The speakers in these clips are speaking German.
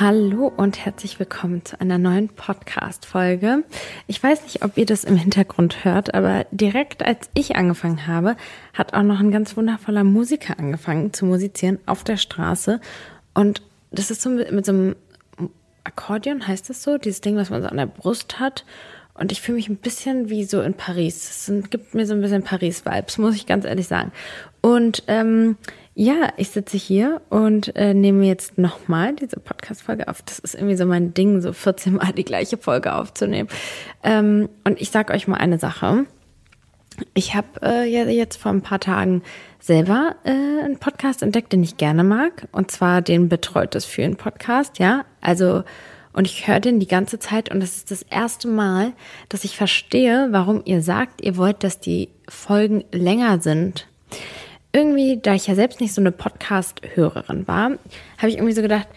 Hallo und herzlich willkommen zu einer neuen Podcast-Folge. Ich weiß nicht, ob ihr das im Hintergrund hört, aber direkt als ich angefangen habe, hat auch noch ein ganz wundervoller Musiker angefangen zu musizieren auf der Straße. Und das ist so mit, so einem Akkordeon, heißt das so? Dieses Ding, was man so an der Brust hat. Und ich fühle mich ein bisschen wie so in Paris. Es gibt mir so ein bisschen Paris-Vibes, muss ich ganz ehrlich sagen. Und ähm, ja, ich sitze hier und äh, nehme jetzt nochmal diese Podcast-Folge auf. Das ist irgendwie so mein Ding, so 14 Mal die gleiche Folge aufzunehmen. Ähm, und ich sage euch mal eine Sache. Ich habe äh, jetzt vor ein paar Tagen selber äh, einen Podcast entdeckt, den ich gerne mag. Und zwar den Betreutes Fühlen Podcast, ja. Also, und ich höre den die ganze Zeit und das ist das erste Mal, dass ich verstehe, warum ihr sagt, ihr wollt, dass die Folgen länger sind irgendwie, da ich ja selbst nicht so eine Podcast-Hörerin war, habe ich irgendwie so gedacht,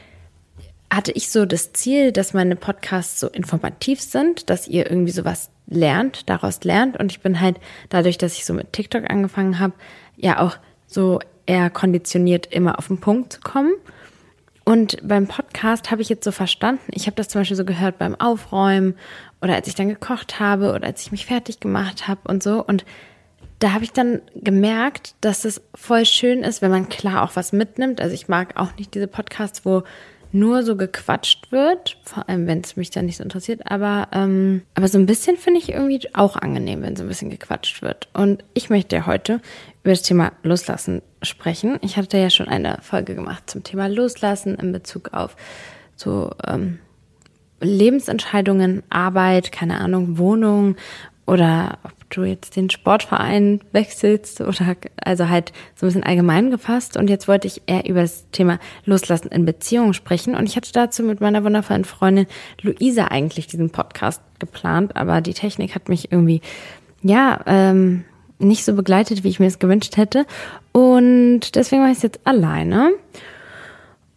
hatte ich so das Ziel, dass meine Podcasts so informativ sind, dass ihr irgendwie sowas lernt, daraus lernt. Und ich bin halt dadurch, dass ich so mit TikTok angefangen habe, ja auch so eher konditioniert, immer auf den Punkt zu kommen. Und beim Podcast habe ich jetzt so verstanden, ich habe das zum Beispiel so gehört beim Aufräumen oder als ich dann gekocht habe oder als ich mich fertig gemacht habe und so. Und da habe ich dann gemerkt, dass es voll schön ist, wenn man klar auch was mitnimmt. Also ich mag auch nicht diese Podcasts, wo nur so gequatscht wird, vor allem wenn es mich dann nicht so interessiert, aber, ähm, aber so ein bisschen finde ich irgendwie auch angenehm, wenn so ein bisschen gequatscht wird. Und ich möchte heute über das Thema Loslassen sprechen. Ich hatte ja schon eine Folge gemacht zum Thema Loslassen in Bezug auf so ähm, Lebensentscheidungen, Arbeit, keine Ahnung, Wohnung oder ob du jetzt den Sportverein wechselst oder also halt so ein bisschen allgemein gefasst. Und jetzt wollte ich eher über das Thema Loslassen in Beziehungen sprechen. Und ich hatte dazu mit meiner wundervollen Freundin Luisa eigentlich diesen Podcast geplant, aber die Technik hat mich irgendwie, ja, ähm, nicht so begleitet, wie ich mir es gewünscht hätte. Und deswegen war ich jetzt alleine.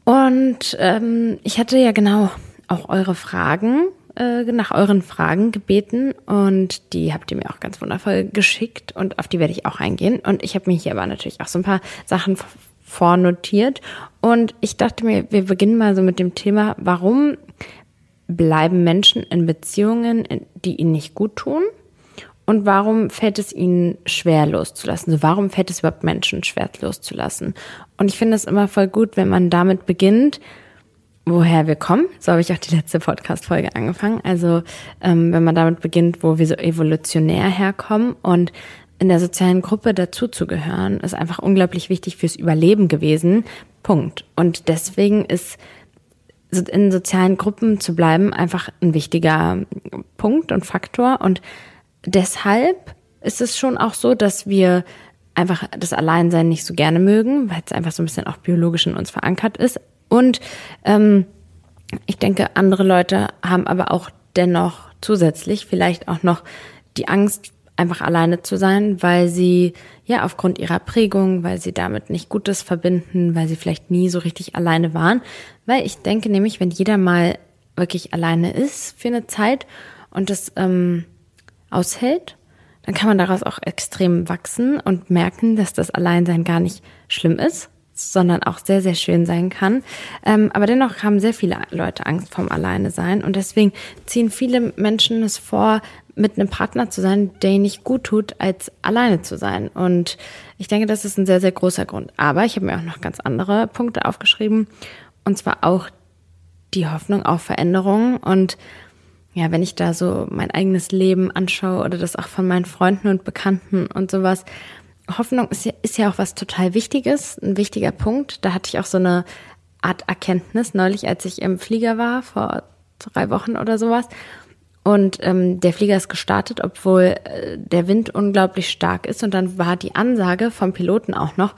Und ähm, ich hatte ja genau auch eure Fragen äh, nach euren Fragen gebeten und die habt ihr mir auch ganz wundervoll geschickt und auf die werde ich auch eingehen. Und ich habe mir hier aber natürlich auch so ein paar Sachen vornotiert und ich dachte mir, wir beginnen mal so mit dem Thema, warum bleiben Menschen in Beziehungen, die ihnen nicht gut tun? Und warum fällt es ihnen schwer loszulassen? So, warum fällt es überhaupt Menschen schwer loszulassen? Und ich finde es immer voll gut, wenn man damit beginnt, woher wir kommen. So habe ich auch die letzte Podcast-Folge angefangen. Also ähm, wenn man damit beginnt, wo wir so evolutionär herkommen und in der sozialen Gruppe dazuzugehören, ist einfach unglaublich wichtig fürs Überleben gewesen. Punkt. Und deswegen ist in sozialen Gruppen zu bleiben einfach ein wichtiger Punkt und Faktor. Und deshalb ist es schon auch so, dass wir einfach das Alleinsein nicht so gerne mögen, weil es einfach so ein bisschen auch biologisch in uns verankert ist. Und ähm, ich denke, andere Leute haben aber auch dennoch zusätzlich vielleicht auch noch die Angst, einfach alleine zu sein, weil sie ja aufgrund ihrer Prägung, weil sie damit nicht Gutes verbinden, weil sie vielleicht nie so richtig alleine waren. Weil ich denke nämlich, wenn jeder mal wirklich alleine ist für eine Zeit und das ähm, aushält, dann kann man daraus auch extrem wachsen und merken, dass das Alleinsein gar nicht schlimm ist, sondern auch sehr, sehr schön sein kann. Ähm, aber dennoch haben sehr viele Leute Angst vom Alleine sein und deswegen ziehen viele Menschen es vor, mit einem Partner zu sein, der ihnen nicht gut tut, als alleine zu sein. Und ich denke, das ist ein sehr, sehr großer Grund. Aber ich habe mir auch noch ganz andere Punkte aufgeschrieben und zwar auch die Hoffnung auf Veränderungen und ja, wenn ich da so mein eigenes Leben anschaue oder das auch von meinen Freunden und Bekannten und sowas, Hoffnung ist ja, ist ja auch was total Wichtiges, ein wichtiger Punkt. Da hatte ich auch so eine Art Erkenntnis neulich, als ich im Flieger war, vor drei Wochen oder sowas. Und ähm, der Flieger ist gestartet, obwohl äh, der Wind unglaublich stark ist. Und dann war die Ansage vom Piloten auch noch,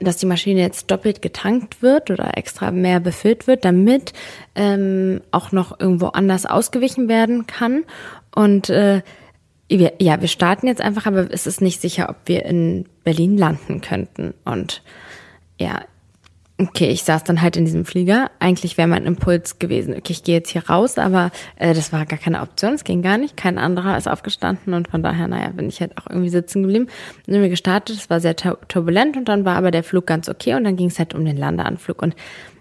dass die Maschine jetzt doppelt getankt wird oder extra mehr befüllt wird, damit ähm, auch noch irgendwo anders ausgewichen werden kann. Und äh, wir, ja, wir starten jetzt einfach, aber es ist nicht sicher, ob wir in Berlin landen könnten. Und ja, okay, ich saß dann halt in diesem Flieger. Eigentlich wäre mein Impuls gewesen, okay, ich gehe jetzt hier raus, aber äh, das war gar keine Option, es ging gar nicht. Kein anderer ist aufgestanden und von daher, naja, bin ich halt auch irgendwie sitzen geblieben. Dann sind wir gestartet, es war sehr turbulent und dann war aber der Flug ganz okay und dann ging es halt um den Landeanflug. Und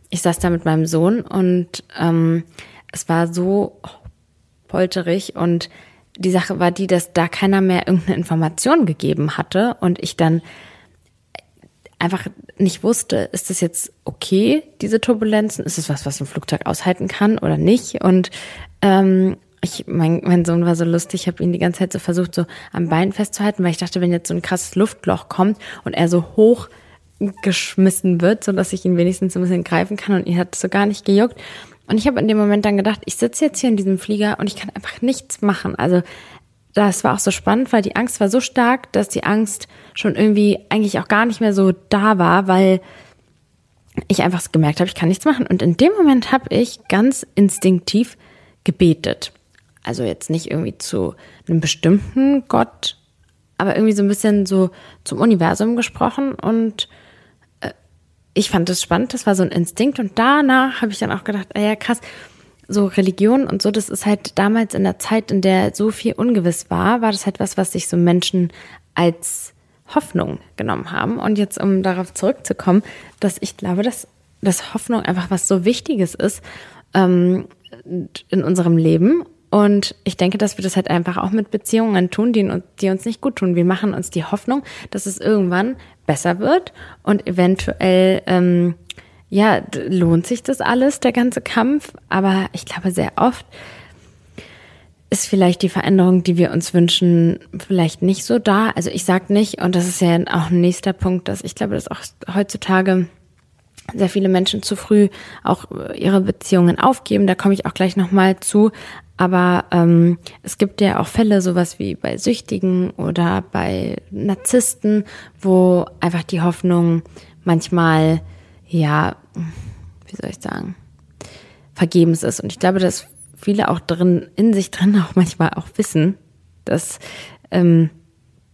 ich saß da mit meinem Sohn und ähm, es war so polterig und die Sache war die, dass da keiner mehr irgendeine Information gegeben hatte und ich dann einfach nicht wusste, ist das jetzt okay, diese Turbulenzen? Ist es was, was ein Flugzeug aushalten kann oder nicht? Und ähm, ich, mein, mein Sohn war so lustig, ich habe ihn die ganze Zeit so versucht, so am Bein festzuhalten, weil ich dachte, wenn jetzt so ein krasses Luftloch kommt und er so hoch geschmissen wird, so dass ich ihn wenigstens ein bisschen greifen kann und ihn hat es so gar nicht gejuckt. Und ich habe in dem Moment dann gedacht, ich sitze jetzt hier in diesem Flieger und ich kann einfach nichts machen. Also das war auch so spannend, weil die Angst war so stark, dass die Angst schon irgendwie eigentlich auch gar nicht mehr so da war, weil ich einfach gemerkt habe, ich kann nichts machen. Und in dem Moment habe ich ganz instinktiv gebetet. Also jetzt nicht irgendwie zu einem bestimmten Gott, aber irgendwie so ein bisschen so zum Universum gesprochen. Und äh, ich fand das spannend, das war so ein Instinkt. Und danach habe ich dann auch gedacht, ah ja, krass, so Religion und so, das ist halt damals in der Zeit, in der so viel ungewiss war, war das halt was, was sich so Menschen als Hoffnung genommen haben. Und jetzt, um darauf zurückzukommen, dass ich glaube, dass, dass Hoffnung einfach was so Wichtiges ist ähm, in unserem Leben. Und ich denke, dass wir das halt einfach auch mit Beziehungen tun, die, die uns nicht gut tun. Wir machen uns die Hoffnung, dass es irgendwann besser wird und eventuell ähm, ja, lohnt sich das alles, der ganze Kampf? Aber ich glaube, sehr oft ist vielleicht die Veränderung, die wir uns wünschen, vielleicht nicht so da. Also ich sage nicht, und das ist ja auch ein nächster Punkt, dass ich glaube, dass auch heutzutage sehr viele Menschen zu früh auch ihre Beziehungen aufgeben. Da komme ich auch gleich nochmal zu. Aber ähm, es gibt ja auch Fälle, sowas wie bei Süchtigen oder bei Narzissten, wo einfach die Hoffnung manchmal ja, wie soll ich sagen, vergebens ist. Und ich glaube, dass viele auch drin, in sich drin auch manchmal auch wissen, dass ähm,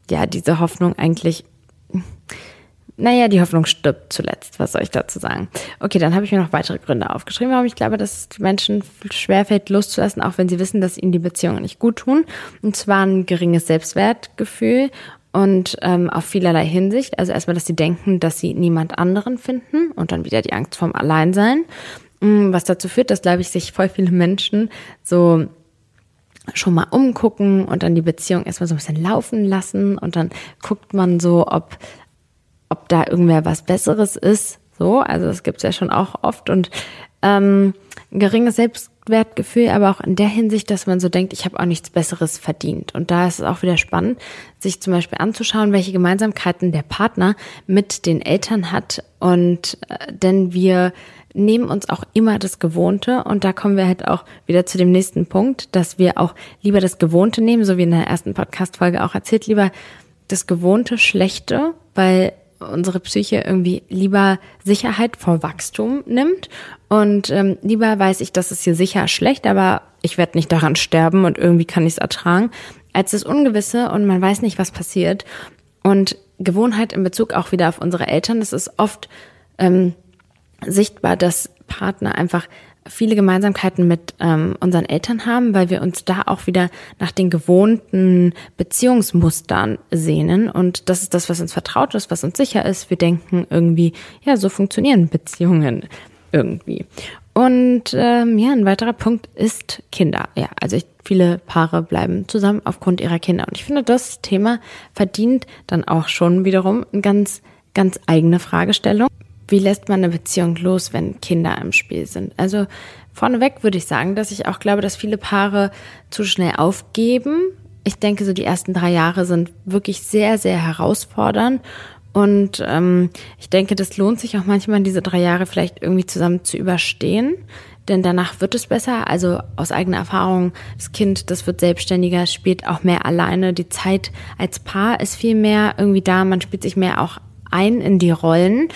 ja diese Hoffnung eigentlich, naja, die Hoffnung stirbt zuletzt. Was soll ich dazu sagen? Okay, dann habe ich mir noch weitere Gründe aufgeschrieben, warum ich glaube, dass es Menschen schwerfällt, loszulassen, auch wenn sie wissen, dass ihnen die Beziehungen nicht gut tun. Und zwar ein geringes Selbstwertgefühl und ähm, auf vielerlei Hinsicht. Also erstmal, dass sie denken, dass sie niemand anderen finden und dann wieder die Angst vorm Alleinsein, mm, was dazu führt, dass, glaube ich, sich voll viele Menschen so schon mal umgucken und dann die Beziehung erstmal so ein bisschen laufen lassen und dann guckt man so, ob, ob da irgendwer was Besseres ist. So, also das gibt's ja schon auch oft und ähm, geringes Selbstwertgefühl, aber auch in der Hinsicht, dass man so denkt, ich habe auch nichts Besseres verdient. Und da ist es auch wieder spannend, sich zum Beispiel anzuschauen, welche Gemeinsamkeiten der Partner mit den Eltern hat. Und äh, denn wir nehmen uns auch immer das Gewohnte und da kommen wir halt auch wieder zu dem nächsten Punkt, dass wir auch lieber das Gewohnte nehmen, so wie in der ersten Podcast-Folge auch erzählt, lieber das Gewohnte Schlechte, weil unsere Psyche irgendwie lieber Sicherheit vor Wachstum nimmt und ähm, lieber weiß ich, das ist hier sicher schlecht, aber ich werde nicht daran sterben und irgendwie kann ich es ertragen, als das Ungewisse und man weiß nicht, was passiert. Und Gewohnheit in Bezug auch wieder auf unsere Eltern, das ist oft ähm, sichtbar, dass Partner einfach viele Gemeinsamkeiten mit ähm, unseren Eltern haben, weil wir uns da auch wieder nach den gewohnten Beziehungsmustern sehnen. Und das ist das, was uns vertraut ist, was uns sicher ist. Wir denken irgendwie, ja, so funktionieren Beziehungen irgendwie. Und ähm, ja, ein weiterer Punkt ist Kinder. Ja, also ich, viele Paare bleiben zusammen aufgrund ihrer Kinder. Und ich finde, das Thema verdient dann auch schon wiederum eine ganz, ganz eigene Fragestellung wie lässt man eine Beziehung los, wenn Kinder im Spiel sind? Also vorneweg würde ich sagen, dass ich auch glaube, dass viele Paare zu schnell aufgeben. Ich denke, so die ersten drei Jahre sind wirklich sehr, sehr herausfordernd. Und ähm, ich denke, das lohnt sich auch manchmal, diese drei Jahre vielleicht irgendwie zusammen zu überstehen. Denn danach wird es besser. Also aus eigener Erfahrung, das Kind, das wird selbstständiger, spielt auch mehr alleine. Die Zeit als Paar ist viel mehr irgendwie da. Man spielt sich mehr auch ein in die Rollen.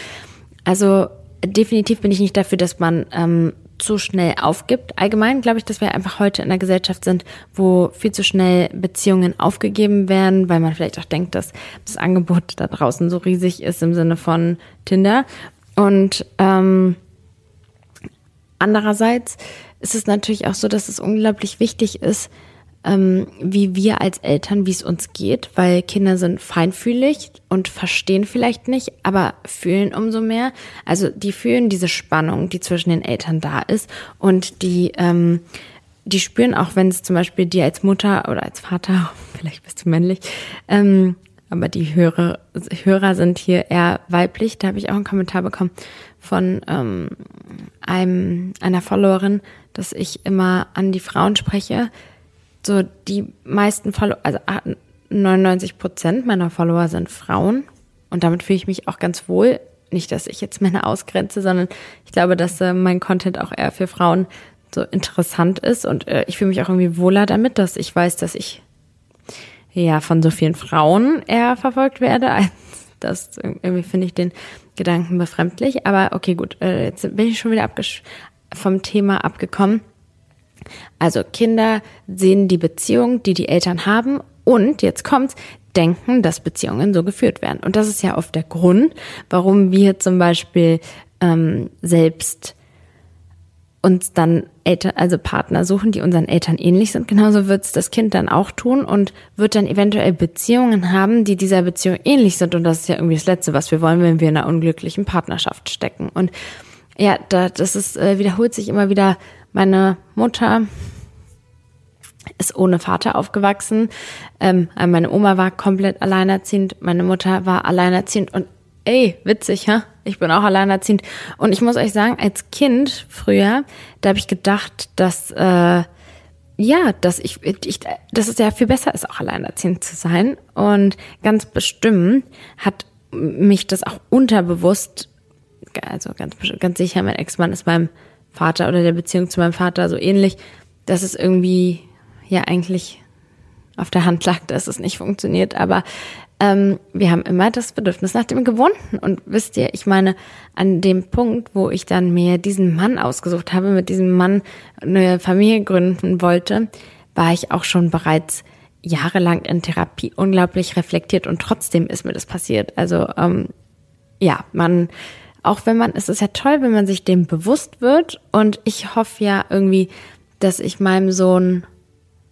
Also definitiv bin ich nicht dafür, dass man ähm, zu schnell aufgibt. Allgemein glaube ich, dass wir einfach heute in einer Gesellschaft sind, wo viel zu schnell Beziehungen aufgegeben werden, weil man vielleicht auch denkt, dass das Angebot da draußen so riesig ist im Sinne von Tinder. Und ähm, andererseits ist es natürlich auch so, dass es unglaublich wichtig ist, ähm, wie wir als Eltern, wie es uns geht, weil Kinder sind feinfühlig und verstehen vielleicht nicht, aber fühlen umso mehr. Also die fühlen diese Spannung, die zwischen den Eltern da ist und die, ähm, die spüren auch, wenn es zum Beispiel dir als Mutter oder als Vater, vielleicht bist du männlich, ähm, aber die Hörer, Hörer sind hier eher weiblich. Da habe ich auch einen Kommentar bekommen von ähm, einem, einer Followerin, dass ich immer an die Frauen spreche. So die meisten Follower, also 99 Prozent meiner Follower sind Frauen und damit fühle ich mich auch ganz wohl. Nicht, dass ich jetzt Männer ausgrenze, sondern ich glaube, dass äh, mein Content auch eher für Frauen so interessant ist und äh, ich fühle mich auch irgendwie wohler damit, dass ich weiß, dass ich ja von so vielen Frauen eher verfolgt werde. Das irgendwie finde ich den Gedanken befremdlich. Aber okay, gut, äh, jetzt bin ich schon wieder vom Thema abgekommen. Also Kinder sehen die Beziehung, die die Eltern haben und jetzt kommt's, denken, dass Beziehungen so geführt werden. Und das ist ja oft der Grund, warum wir zum Beispiel ähm, selbst uns dann Eltern, also Partner suchen, die unseren Eltern ähnlich sind. Genauso wird es das Kind dann auch tun und wird dann eventuell Beziehungen haben, die dieser Beziehung ähnlich sind. Und das ist ja irgendwie das Letzte, was wir wollen, wenn wir in einer unglücklichen Partnerschaft stecken. Und ja, da, das ist, äh, wiederholt sich immer wieder. Meine Mutter ist ohne Vater aufgewachsen. Ähm, meine Oma war komplett alleinerziehend. Meine Mutter war alleinerziehend und ey, witzig, ha? Ich bin auch alleinerziehend. Und ich muss euch sagen, als Kind früher, da habe ich gedacht, dass äh, ja, dass ich, ich, dass es ja viel besser ist, auch alleinerziehend zu sein. Und ganz bestimmt hat mich das auch unterbewusst, also ganz, ganz sicher, mein Ex-Mann ist meinem Vater oder der Beziehung zu meinem Vater so ähnlich, dass es irgendwie ja eigentlich auf der Hand lag, dass es nicht funktioniert. Aber ähm, wir haben immer das Bedürfnis nach dem Gewohnten. Und wisst ihr, ich meine, an dem Punkt, wo ich dann mir diesen Mann ausgesucht habe, mit diesem Mann eine Familie gründen wollte, war ich auch schon bereits jahrelang in Therapie unglaublich reflektiert und trotzdem ist mir das passiert. Also ähm, ja, man, auch wenn man, es ist ja toll, wenn man sich dem bewusst wird und ich hoffe ja irgendwie, dass ich meinem Sohn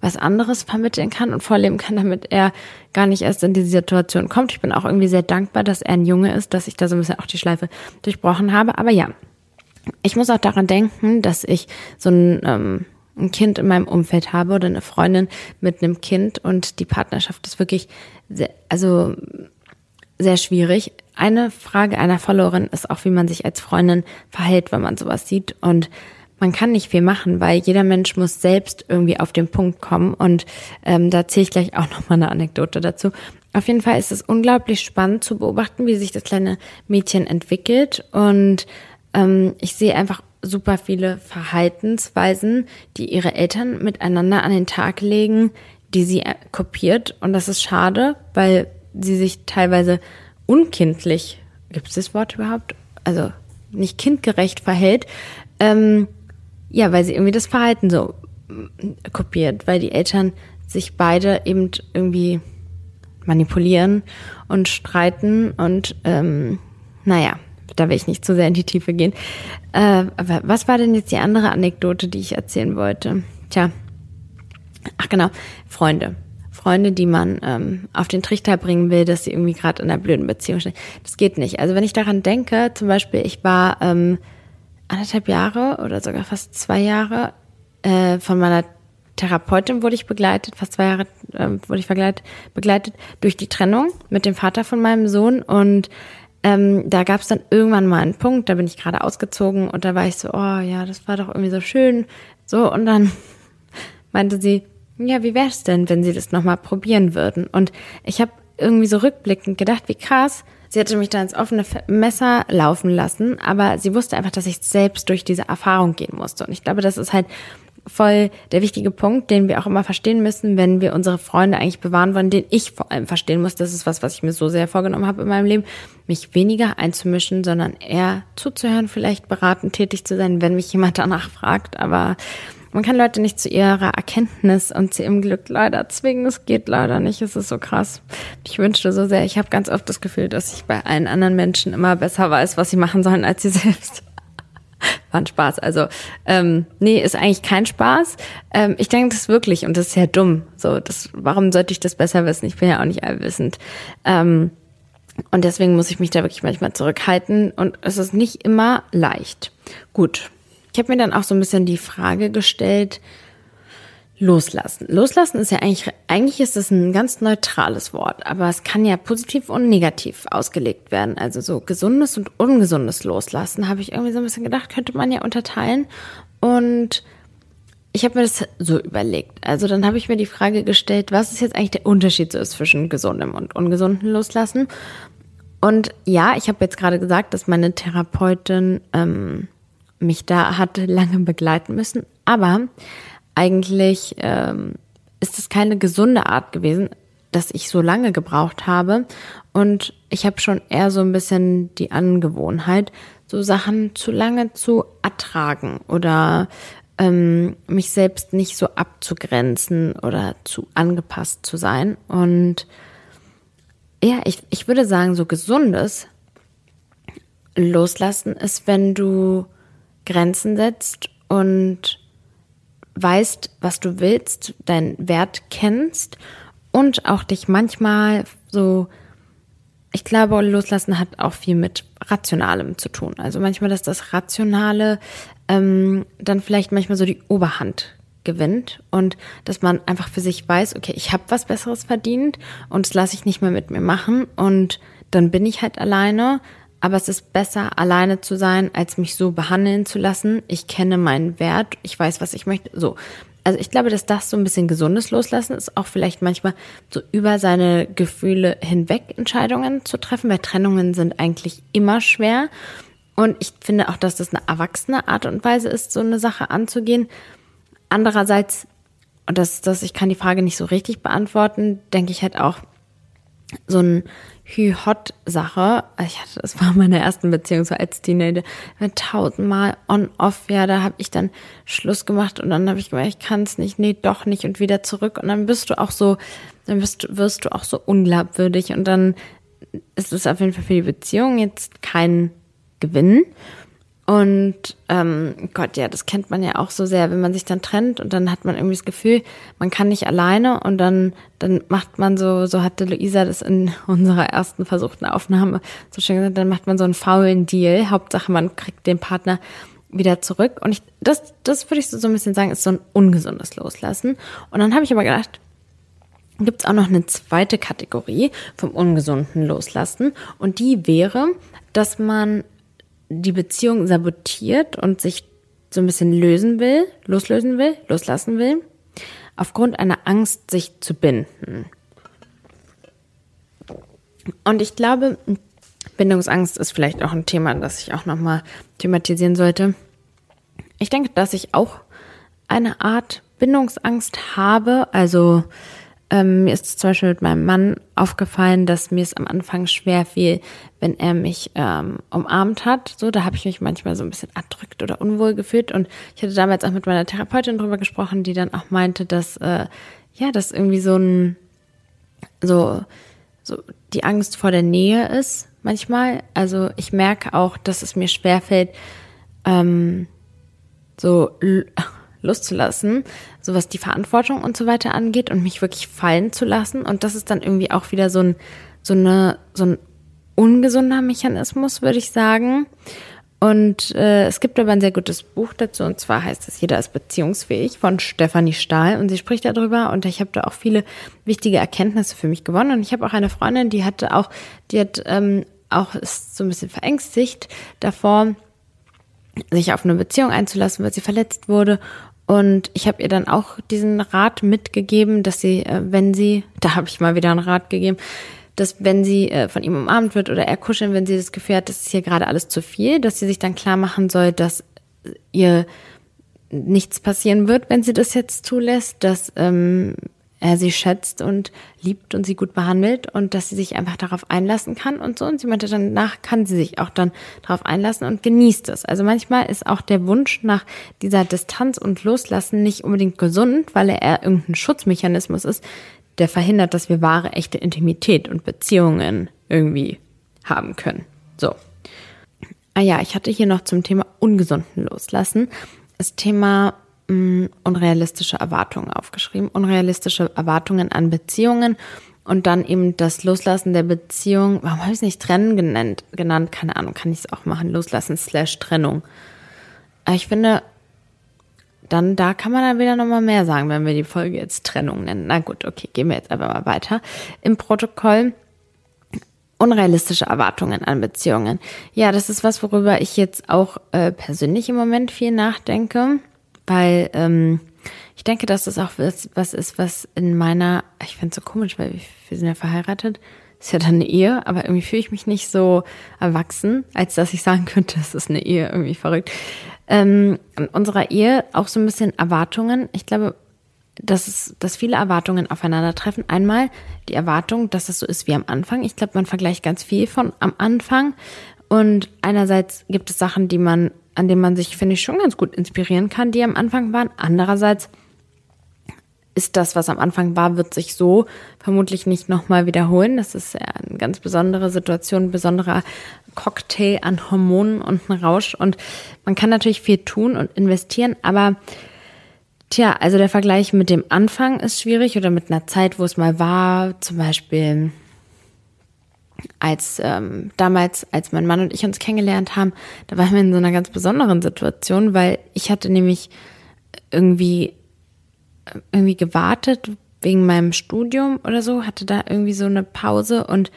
was anderes vermitteln kann und vorleben kann, damit er gar nicht erst in diese Situation kommt. Ich bin auch irgendwie sehr dankbar, dass er ein Junge ist, dass ich da so ein bisschen auch die Schleife durchbrochen habe. Aber ja, ich muss auch daran denken, dass ich so ein, ähm, ein Kind in meinem Umfeld habe oder eine Freundin mit einem Kind und die Partnerschaft ist wirklich sehr, also sehr schwierig. Eine Frage einer Followerin ist auch, wie man sich als Freundin verhält, wenn man sowas sieht und man kann nicht viel machen, weil jeder Mensch muss selbst irgendwie auf den Punkt kommen. Und ähm, da zähle ich gleich auch nochmal eine Anekdote dazu. Auf jeden Fall ist es unglaublich spannend zu beobachten, wie sich das kleine Mädchen entwickelt. Und ähm, ich sehe einfach super viele Verhaltensweisen, die ihre Eltern miteinander an den Tag legen, die sie äh, kopiert. Und das ist schade, weil sie sich teilweise unkindlich, gibt es das Wort überhaupt? Also nicht kindgerecht verhält. Ähm, ja, weil sie irgendwie das Verhalten so mm, kopiert, weil die Eltern sich beide eben irgendwie manipulieren und streiten und ähm, naja, da will ich nicht zu sehr in die Tiefe gehen. Äh, aber was war denn jetzt die andere Anekdote, die ich erzählen wollte? Tja, ach genau, Freunde. Freunde, die man ähm, auf den Trichter bringen will, dass sie irgendwie gerade in einer blöden Beziehung stehen. Das geht nicht. Also wenn ich daran denke, zum Beispiel, ich war ähm, anderthalb Jahre oder sogar fast zwei Jahre äh, von meiner Therapeutin wurde ich begleitet, fast zwei Jahre äh, wurde ich begleitet, begleitet durch die Trennung mit dem Vater von meinem Sohn und ähm, da gab es dann irgendwann mal einen Punkt, da bin ich gerade ausgezogen und da war ich so, oh ja, das war doch irgendwie so schön, so und dann meinte sie, ja, wie wär's denn, wenn sie das nochmal probieren würden? Und ich habe irgendwie so rückblickend gedacht, wie krass, Sie hatte mich da ins offene Messer laufen lassen, aber sie wusste einfach, dass ich selbst durch diese Erfahrung gehen musste. Und ich glaube, das ist halt voll der wichtige Punkt, den wir auch immer verstehen müssen, wenn wir unsere Freunde eigentlich bewahren wollen, den ich vor allem verstehen muss. Das ist was, was ich mir so sehr vorgenommen habe in meinem Leben, mich weniger einzumischen, sondern eher zuzuhören, vielleicht beratend tätig zu sein, wenn mich jemand danach fragt. Aber man kann Leute nicht zu ihrer Erkenntnis und zu ihrem Glück leider zwingen. Es geht leider nicht. Es ist so krass. Ich wünschte so sehr, ich habe ganz oft das Gefühl, dass ich bei allen anderen Menschen immer besser weiß, was sie machen sollen als sie selbst. war ein Spaß. Also, ähm, nee, ist eigentlich kein Spaß. Ähm, ich denke das wirklich, und das ist ja dumm. So, das, warum sollte ich das besser wissen? Ich bin ja auch nicht allwissend. Ähm, und deswegen muss ich mich da wirklich manchmal zurückhalten. Und es ist nicht immer leicht. Gut. Ich habe mir dann auch so ein bisschen die Frage gestellt, Loslassen. Loslassen ist ja eigentlich, eigentlich ist es ein ganz neutrales Wort, aber es kann ja positiv und negativ ausgelegt werden. Also so gesundes und ungesundes Loslassen, habe ich irgendwie so ein bisschen gedacht, könnte man ja unterteilen. Und ich habe mir das so überlegt. Also dann habe ich mir die Frage gestellt, was ist jetzt eigentlich der Unterschied so zwischen gesundem und ungesundem Loslassen? Und ja, ich habe jetzt gerade gesagt, dass meine Therapeutin ähm, mich da hat lange begleiten müssen, aber eigentlich ähm, ist es keine gesunde Art gewesen, dass ich so lange gebraucht habe. Und ich habe schon eher so ein bisschen die Angewohnheit, so Sachen zu lange zu ertragen oder ähm, mich selbst nicht so abzugrenzen oder zu angepasst zu sein. Und ja, ich, ich würde sagen, so gesundes Loslassen ist, wenn du Grenzen setzt und weißt, was du willst, deinen Wert kennst und auch dich manchmal so, ich glaube, loslassen hat auch viel mit Rationalem zu tun. Also manchmal, dass das Rationale ähm, dann vielleicht manchmal so die Oberhand gewinnt und dass man einfach für sich weiß, okay, ich habe was Besseres verdient und das lasse ich nicht mehr mit mir machen und dann bin ich halt alleine, aber es ist besser, alleine zu sein, als mich so behandeln zu lassen. Ich kenne meinen Wert, ich weiß, was ich möchte. So. Also ich glaube, dass das so ein bisschen gesundes Loslassen ist, auch vielleicht manchmal so über seine Gefühle hinweg Entscheidungen zu treffen, weil Trennungen sind eigentlich immer schwer. Und ich finde auch, dass das eine erwachsene Art und Weise ist, so eine Sache anzugehen. Andererseits, und das, das, ich kann die Frage nicht so richtig beantworten, denke ich halt auch, so ein Hü-Hot-Sache. Ich hatte, das war meine ersten Beziehung so als Teenager. Tausendmal on-off, ja, da habe ich dann Schluss gemacht und dann habe ich gemeint, ich kann es nicht, nee, doch nicht und wieder zurück. Und dann bist du auch so, dann wirst, wirst du auch so unglaubwürdig und dann ist es auf jeden Fall für die Beziehung jetzt kein Gewinn. Und ähm, Gott, ja, das kennt man ja auch so sehr, wenn man sich dann trennt und dann hat man irgendwie das Gefühl, man kann nicht alleine und dann, dann macht man so, so hatte Luisa das in unserer ersten versuchten Aufnahme so schön gesagt, dann macht man so einen faulen Deal. Hauptsache, man kriegt den Partner wieder zurück. Und ich, das, das würde ich so, so ein bisschen sagen, ist so ein ungesundes Loslassen. Und dann habe ich aber gedacht, gibt es auch noch eine zweite Kategorie vom ungesunden Loslassen. Und die wäre, dass man die Beziehung sabotiert und sich so ein bisschen lösen will, loslösen will, loslassen will, aufgrund einer Angst, sich zu binden. Und ich glaube, Bindungsangst ist vielleicht auch ein Thema, das ich auch nochmal thematisieren sollte. Ich denke, dass ich auch eine Art Bindungsangst habe, also ähm, mir ist zum Beispiel mit meinem Mann aufgefallen, dass mir es am Anfang schwer fiel, wenn er mich ähm, umarmt hat. So, da habe ich mich manchmal so ein bisschen erdrückt oder unwohl gefühlt. Und ich hatte damals auch mit meiner Therapeutin drüber gesprochen, die dann auch meinte, dass äh, ja, das irgendwie so ein so so die Angst vor der Nähe ist manchmal. Also ich merke auch, dass es mir schwerfällt, ähm, so loszulassen, so was die Verantwortung und so weiter angeht und mich wirklich fallen zu lassen. Und das ist dann irgendwie auch wieder so ein, so eine, so ein ungesunder Mechanismus, würde ich sagen. Und äh, es gibt aber ein sehr gutes Buch dazu, und zwar heißt es Jeder ist beziehungsfähig von Stefanie Stahl. Und sie spricht darüber und ich habe da auch viele wichtige Erkenntnisse für mich gewonnen. Und ich habe auch eine Freundin, die hatte auch, die hat ähm, auch ist so ein bisschen verängstigt davor, sich auf eine Beziehung einzulassen, weil sie verletzt wurde. Und ich habe ihr dann auch diesen Rat mitgegeben, dass sie, äh, wenn sie, da habe ich mal wieder einen Rat gegeben, dass wenn sie äh, von ihm umarmt wird oder er kuscheln, wenn sie das Gefühl hat, das ist hier gerade alles zu viel, dass sie sich dann klar machen soll, dass ihr nichts passieren wird, wenn sie das jetzt zulässt, dass ähm, er sie schätzt und liebt und sie gut behandelt und dass sie sich einfach darauf einlassen kann und so. Und sie meinte, danach kann sie sich auch dann darauf einlassen und genießt es. Also manchmal ist auch der Wunsch nach dieser Distanz und Loslassen nicht unbedingt gesund, weil er irgendein Schutzmechanismus ist, der verhindert, dass wir wahre, echte Intimität und Beziehungen irgendwie haben können. So. Ah ja, ich hatte hier noch zum Thema ungesunden Loslassen das Thema mh, unrealistische Erwartungen aufgeschrieben. Unrealistische Erwartungen an Beziehungen und dann eben das Loslassen der Beziehung. Warum habe ich es nicht trennen genannt? genannt? Keine Ahnung, kann ich es auch machen. Loslassen slash Trennung. Ich finde, dann da kann man dann wieder nochmal mehr sagen, wenn wir die Folge jetzt Trennung nennen. Na gut, okay, gehen wir jetzt aber mal weiter. Im Protokoll unrealistische Erwartungen an Beziehungen. Ja, das ist was, worüber ich jetzt auch äh, persönlich im Moment viel nachdenke, weil ähm, ich denke, dass das auch was, was ist, was in meiner, ich finde es so komisch, weil wir sind ja verheiratet, ist ja dann eine Ehe, aber irgendwie fühle ich mich nicht so erwachsen, als dass ich sagen könnte, es ist eine Ehe, irgendwie verrückt. Ähm, in unserer Ehe auch so ein bisschen Erwartungen. Ich glaube, dass, es, dass viele Erwartungen aufeinandertreffen. Einmal die Erwartung, dass es so ist wie am Anfang. Ich glaube, man vergleicht ganz viel von am Anfang. Und einerseits gibt es Sachen, die man, an denen man sich, finde ich, schon ganz gut inspirieren kann, die am Anfang waren. Andererseits ist das, was am Anfang war, wird sich so vermutlich nicht nochmal wiederholen. Das ist ja eine ganz besondere Situation, ein besonderer Cocktail an Hormonen und ein Rausch. Und man kann natürlich viel tun und investieren, aber Tja, also der Vergleich mit dem Anfang ist schwierig oder mit einer Zeit, wo es mal war, zum Beispiel als ähm, damals, als mein Mann und ich uns kennengelernt haben, da waren wir in so einer ganz besonderen Situation, weil ich hatte nämlich irgendwie irgendwie gewartet wegen meinem Studium oder so, hatte da irgendwie so eine Pause und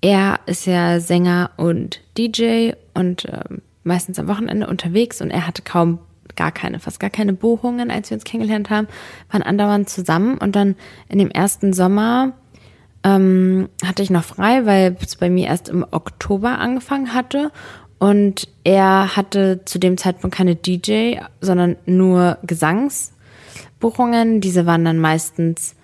er ist ja Sänger und DJ und ähm, meistens am Wochenende unterwegs und er hatte kaum gar keine, fast gar keine Buchungen, als wir uns kennengelernt haben, waren andauernd zusammen. Und dann in dem ersten Sommer ähm, hatte ich noch frei, weil es bei mir erst im Oktober angefangen hatte. Und er hatte zu dem Zeitpunkt keine DJ, sondern nur Gesangsbuchungen. Diese waren dann meistens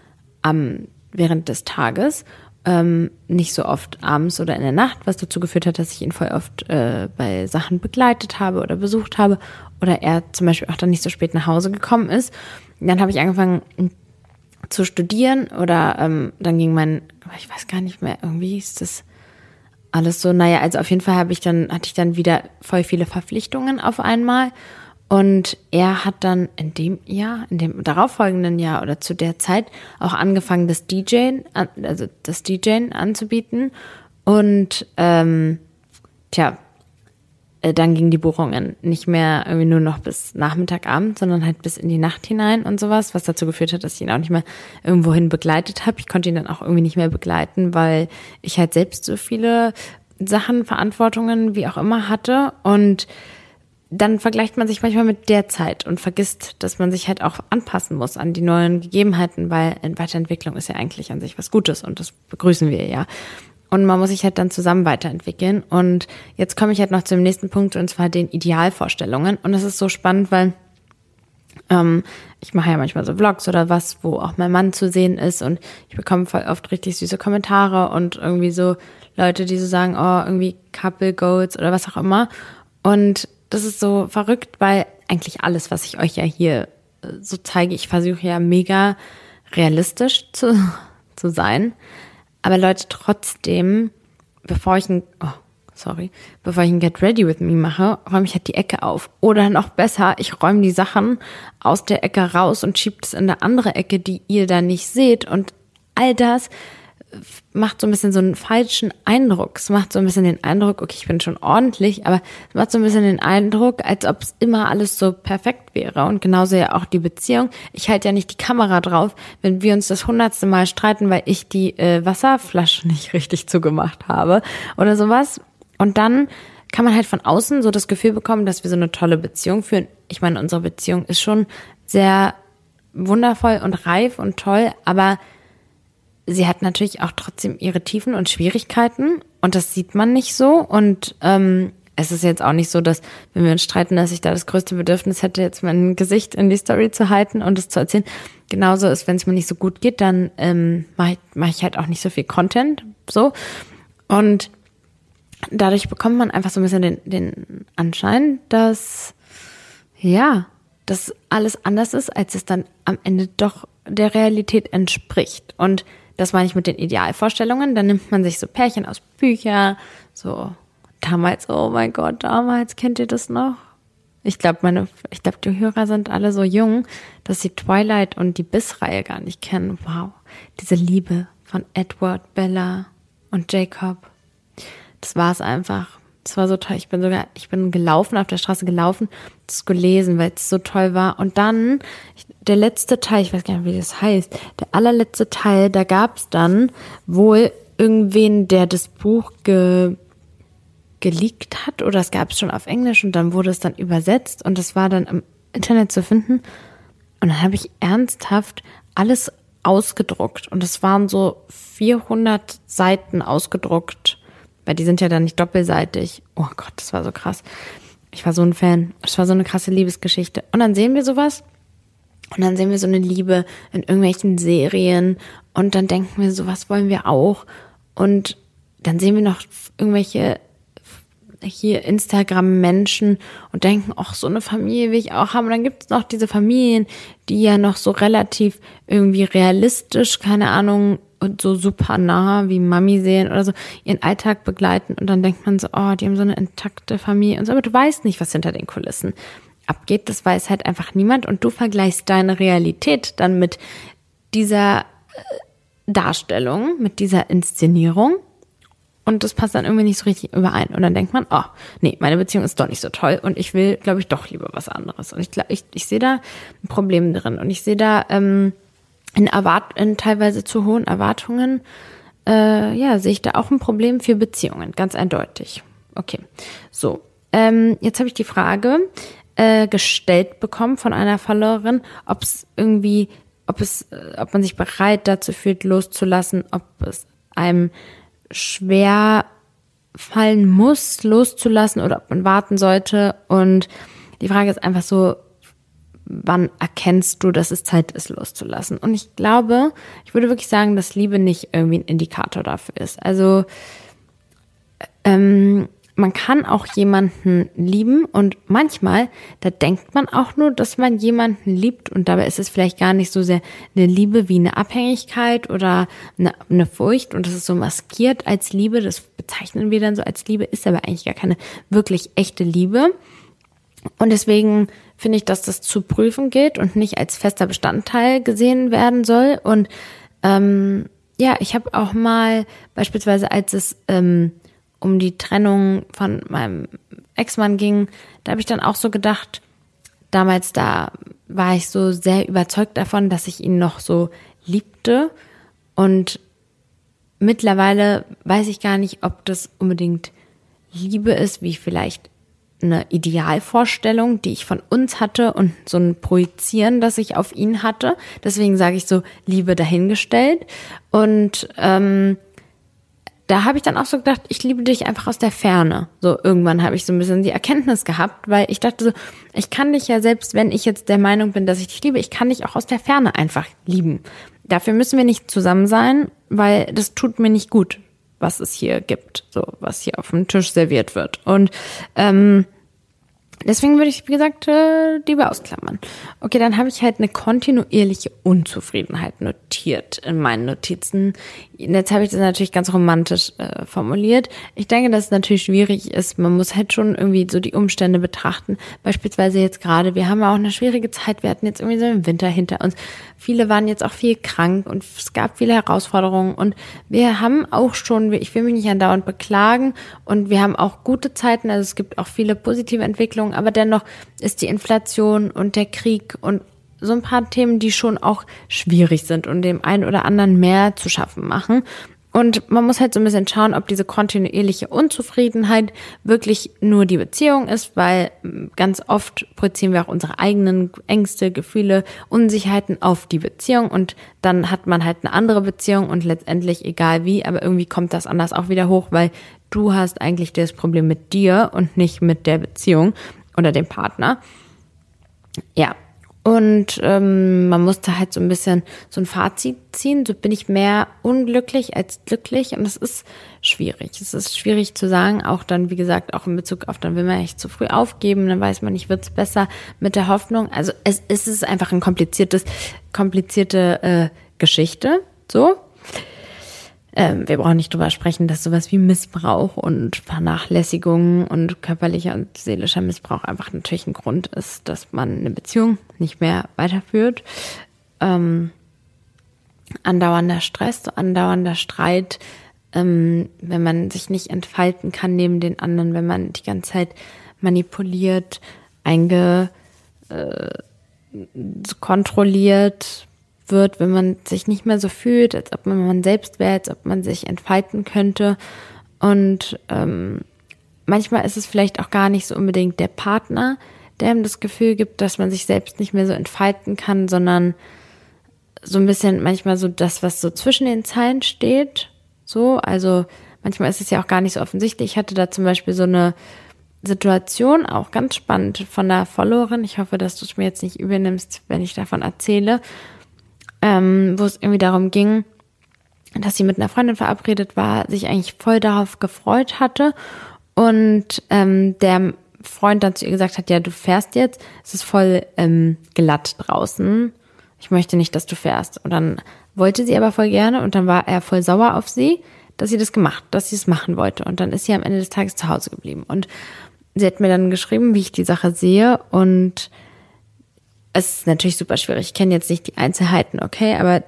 am, während des Tages ähm, nicht so oft abends oder in der Nacht, was dazu geführt hat, dass ich ihn voll oft äh, bei Sachen begleitet habe oder besucht habe oder er zum Beispiel auch dann nicht so spät nach Hause gekommen ist. dann habe ich angefangen zu studieren oder ähm, dann ging mein, ich weiß gar nicht mehr, irgendwie ist das alles so, naja, also auf jeden Fall habe ich dann, hatte ich dann wieder voll viele Verpflichtungen auf einmal und er hat dann in dem Jahr, in dem darauffolgenden Jahr oder zu der Zeit auch angefangen, das DJing, also das DJing anzubieten. Und ähm, tja, äh, dann gingen die Buchungen nicht mehr irgendwie nur noch bis Nachmittagabend, sondern halt bis in die Nacht hinein und sowas, was dazu geführt hat, dass ich ihn auch nicht mehr irgendwohin begleitet habe. Ich konnte ihn dann auch irgendwie nicht mehr begleiten, weil ich halt selbst so viele Sachen, Verantwortungen, wie auch immer hatte und dann vergleicht man sich manchmal mit der Zeit und vergisst, dass man sich halt auch anpassen muss an die neuen Gegebenheiten, weil Weiterentwicklung ist ja eigentlich an sich was Gutes und das begrüßen wir ja. Und man muss sich halt dann zusammen weiterentwickeln. Und jetzt komme ich halt noch zum nächsten Punkt und zwar den Idealvorstellungen. Und das ist so spannend, weil ähm, ich mache ja manchmal so Vlogs oder was, wo auch mein Mann zu sehen ist und ich bekomme voll oft richtig süße Kommentare und irgendwie so Leute, die so sagen, oh, irgendwie Couple Goals oder was auch immer. Und das ist so verrückt, weil eigentlich alles, was ich euch ja hier äh, so zeige, ich versuche ja mega realistisch zu, zu sein. Aber Leute, trotzdem, bevor ich ein, oh, sorry, bevor ich ein Get Ready with Me mache, räume ich halt die Ecke auf. Oder noch besser, ich räume die Sachen aus der Ecke raus und schiebe es in eine andere Ecke, die ihr da nicht seht. Und all das macht so ein bisschen so einen falschen Eindruck. Es macht so ein bisschen den Eindruck, okay, ich bin schon ordentlich, aber es macht so ein bisschen den Eindruck, als ob es immer alles so perfekt wäre. Und genauso ja auch die Beziehung. Ich halte ja nicht die Kamera drauf, wenn wir uns das hundertste Mal streiten, weil ich die äh, Wasserflasche nicht richtig zugemacht habe oder sowas. Und dann kann man halt von außen so das Gefühl bekommen, dass wir so eine tolle Beziehung führen. Ich meine, unsere Beziehung ist schon sehr wundervoll und reif und toll, aber sie hat natürlich auch trotzdem ihre Tiefen und Schwierigkeiten und das sieht man nicht so. Und ähm, es ist jetzt auch nicht so, dass, wenn wir uns streiten, dass ich da das größte Bedürfnis hätte, jetzt mein Gesicht in die Story zu halten und es zu erzählen. Genauso ist, wenn es mir nicht so gut geht, dann ähm, mache ich, mach ich halt auch nicht so viel Content. So. Und dadurch bekommt man einfach so ein bisschen den, den Anschein, dass ja, dass alles anders ist, als es dann am Ende doch der Realität entspricht. Und das meine ich mit den Idealvorstellungen. Dann nimmt man sich so Pärchen aus Büchern, so damals, oh mein Gott, damals, kennt ihr das noch? Ich glaube, meine, ich glaube, die Hörer sind alle so jung, dass sie Twilight und die Biss-Reihe gar nicht kennen. Wow. Diese Liebe von Edward, Bella und Jacob. Das war es einfach. Das war so toll. Ich bin sogar, ich bin gelaufen, auf der Straße gelaufen, das gelesen, weil es so toll war. Und dann, der letzte Teil, ich weiß gar nicht, wie das heißt, der allerletzte Teil, da gab es dann wohl irgendwen, der das Buch ge geleakt hat oder es gab es schon auf Englisch und dann wurde es dann übersetzt und es war dann im Internet zu finden. Und dann habe ich ernsthaft alles ausgedruckt und es waren so 400 Seiten ausgedruckt, weil die sind ja dann nicht doppelseitig. Oh Gott, das war so krass. Ich war so ein Fan. Es war so eine krasse Liebesgeschichte. Und dann sehen wir sowas und dann sehen wir so eine Liebe in irgendwelchen Serien und dann denken wir so, was wollen wir auch? Und dann sehen wir noch irgendwelche hier Instagram-Menschen und denken, ach, so eine Familie will ich auch haben. Und dann gibt es noch diese Familien, die ja noch so relativ irgendwie realistisch, keine Ahnung, und so super nah wie Mami sehen oder so, ihren Alltag begleiten. Und dann denkt man so, oh, die haben so eine intakte Familie und so. Aber du weißt nicht, was hinter den Kulissen abgeht. Das weiß halt einfach niemand. Und du vergleichst deine Realität dann mit dieser äh, Darstellung, mit dieser Inszenierung und das passt dann irgendwie nicht so richtig überein. Und dann denkt man, oh, nee, meine Beziehung ist doch nicht so toll und ich will, glaube ich, doch lieber was anderes. Und ich, ich, ich sehe da ein Problem drin und ich sehe da ähm, in, Erwart in teilweise zu hohen Erwartungen, äh, ja, sehe ich da auch ein Problem für Beziehungen, ganz eindeutig. Okay, so. Ähm, jetzt habe ich die Frage äh, gestellt bekommen von einer Followerin, ob es irgendwie, ob es, äh, ob man sich bereit dazu fühlt, loszulassen, ob es einem schwer fallen muss, loszulassen oder ob man warten sollte. Und die Frage ist einfach so, wann erkennst du, dass es Zeit ist, loszulassen? Und ich glaube, ich würde wirklich sagen, dass Liebe nicht irgendwie ein Indikator dafür ist. Also ähm, man kann auch jemanden lieben und manchmal, da denkt man auch nur, dass man jemanden liebt und dabei ist es vielleicht gar nicht so sehr eine Liebe wie eine Abhängigkeit oder eine, eine Furcht und das ist so maskiert als Liebe, das bezeichnen wir dann so als Liebe, ist aber eigentlich gar keine wirklich echte Liebe. Und deswegen finde ich, dass das zu prüfen gilt und nicht als fester Bestandteil gesehen werden soll. Und ähm, ja, ich habe auch mal beispielsweise, als es ähm, um die Trennung von meinem Ex-Mann ging, da habe ich dann auch so gedacht, damals da war ich so sehr überzeugt davon, dass ich ihn noch so liebte und mittlerweile weiß ich gar nicht, ob das unbedingt Liebe ist, wie vielleicht eine Idealvorstellung, die ich von uns hatte und so ein Projizieren, das ich auf ihn hatte. Deswegen sage ich so Liebe dahingestellt. Und ähm, da habe ich dann auch so gedacht, ich liebe dich einfach aus der Ferne. So irgendwann habe ich so ein bisschen die Erkenntnis gehabt, weil ich dachte so, ich kann dich ja selbst, wenn ich jetzt der Meinung bin, dass ich dich liebe, ich kann dich auch aus der Ferne einfach lieben. Dafür müssen wir nicht zusammen sein, weil das tut mir nicht gut, was es hier gibt, so was hier auf dem Tisch serviert wird. Und ähm, Deswegen würde ich, wie gesagt, äh, lieber ausklammern. Okay, dann habe ich halt eine kontinuierliche Unzufriedenheit notiert in meinen Notizen. Jetzt habe ich das natürlich ganz romantisch äh, formuliert. Ich denke, dass es natürlich schwierig ist. Man muss halt schon irgendwie so die Umstände betrachten. Beispielsweise jetzt gerade, wir haben ja auch eine schwierige Zeit. Wir hatten jetzt irgendwie so einen Winter hinter uns. Viele waren jetzt auch viel krank und es gab viele Herausforderungen. Und wir haben auch schon, ich will mich nicht andauernd beklagen und wir haben auch gute Zeiten. Also es gibt auch viele positive Entwicklungen, aber dennoch ist die Inflation und der Krieg und so ein paar Themen, die schon auch schwierig sind und dem einen oder anderen mehr zu schaffen machen. Und man muss halt so ein bisschen schauen, ob diese kontinuierliche Unzufriedenheit wirklich nur die Beziehung ist, weil mm, ganz oft projizieren wir auch unsere eigenen Ängste, Gefühle, Unsicherheiten auf die Beziehung und dann hat man halt eine andere Beziehung und letztendlich egal wie, aber irgendwie kommt das anders auch wieder hoch, weil du hast eigentlich das Problem mit dir und nicht mit der Beziehung oder dem Partner. Ja, und ähm, man musste halt so ein bisschen so ein Fazit ziehen. So bin ich mehr unglücklich als glücklich. Und das ist schwierig. Es ist schwierig zu sagen, auch dann, wie gesagt, auch in Bezug auf, dann will man echt zu früh aufgeben, dann weiß man nicht, wird's besser mit der Hoffnung. Also es, es ist einfach ein kompliziertes, komplizierte äh, Geschichte. So. Ähm, wir brauchen nicht drüber sprechen, dass sowas wie Missbrauch und Vernachlässigung und körperlicher und seelischer Missbrauch einfach natürlich ein Grund ist, dass man eine Beziehung nicht mehr weiterführt. Ähm, andauernder Stress, andauernder Streit, ähm, wenn man sich nicht entfalten kann neben den anderen, wenn man die ganze Zeit manipuliert, einge äh, kontrolliert wird, wenn man sich nicht mehr so fühlt, als ob man man selbst wäre, als ob man sich entfalten könnte. Und ähm, manchmal ist es vielleicht auch gar nicht so unbedingt der Partner, der ihm das Gefühl gibt, dass man sich selbst nicht mehr so entfalten kann, sondern so ein bisschen manchmal so das, was so zwischen den Zeilen steht. So, also manchmal ist es ja auch gar nicht so offensichtlich. Ich hatte da zum Beispiel so eine Situation, auch ganz spannend von der Followerin. Ich hoffe, dass du es mir jetzt nicht übernimmst, wenn ich davon erzähle, ähm, wo es irgendwie darum ging, dass sie mit einer Freundin verabredet war, sich eigentlich voll darauf gefreut hatte und ähm, der Freund dann zu ihr gesagt hat, ja, du fährst jetzt, es ist voll ähm, glatt draußen, ich möchte nicht, dass du fährst. Und dann wollte sie aber voll gerne und dann war er voll sauer auf sie, dass sie das gemacht, dass sie es machen wollte. Und dann ist sie am Ende des Tages zu Hause geblieben. Und sie hat mir dann geschrieben, wie ich die Sache sehe und es ist natürlich super schwierig. Ich kenne jetzt nicht die Einzelheiten, okay, aber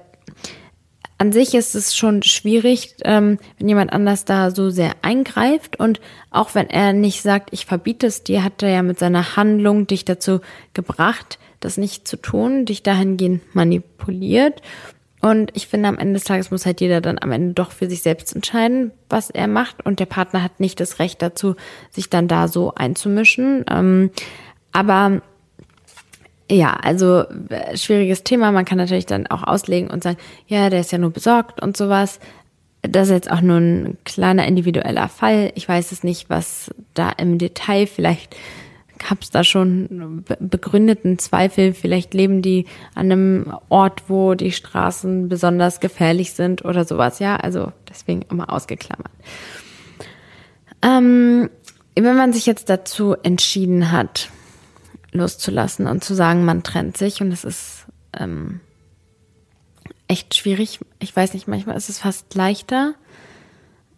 an sich ist es schon schwierig, ähm, wenn jemand anders da so sehr eingreift und auch wenn er nicht sagt, ich verbiete es dir, hat er ja mit seiner Handlung dich dazu gebracht, das nicht zu tun, dich dahingehend manipuliert. Und ich finde, am Ende des Tages muss halt jeder dann am Ende doch für sich selbst entscheiden, was er macht. Und der Partner hat nicht das Recht dazu, sich dann da so einzumischen. Ähm, aber ja, also äh, schwieriges Thema. Man kann natürlich dann auch auslegen und sagen, ja, der ist ja nur besorgt und sowas. Das ist jetzt auch nur ein kleiner individueller Fall. Ich weiß es nicht, was da im Detail vielleicht gab es da schon begründeten Zweifel. Vielleicht leben die an einem Ort, wo die Straßen besonders gefährlich sind oder sowas. Ja, also deswegen immer ausgeklammert. Ähm, wenn man sich jetzt dazu entschieden hat, loszulassen und zu sagen, man trennt sich und es ist ähm, echt schwierig. Ich weiß nicht, manchmal ist es fast leichter,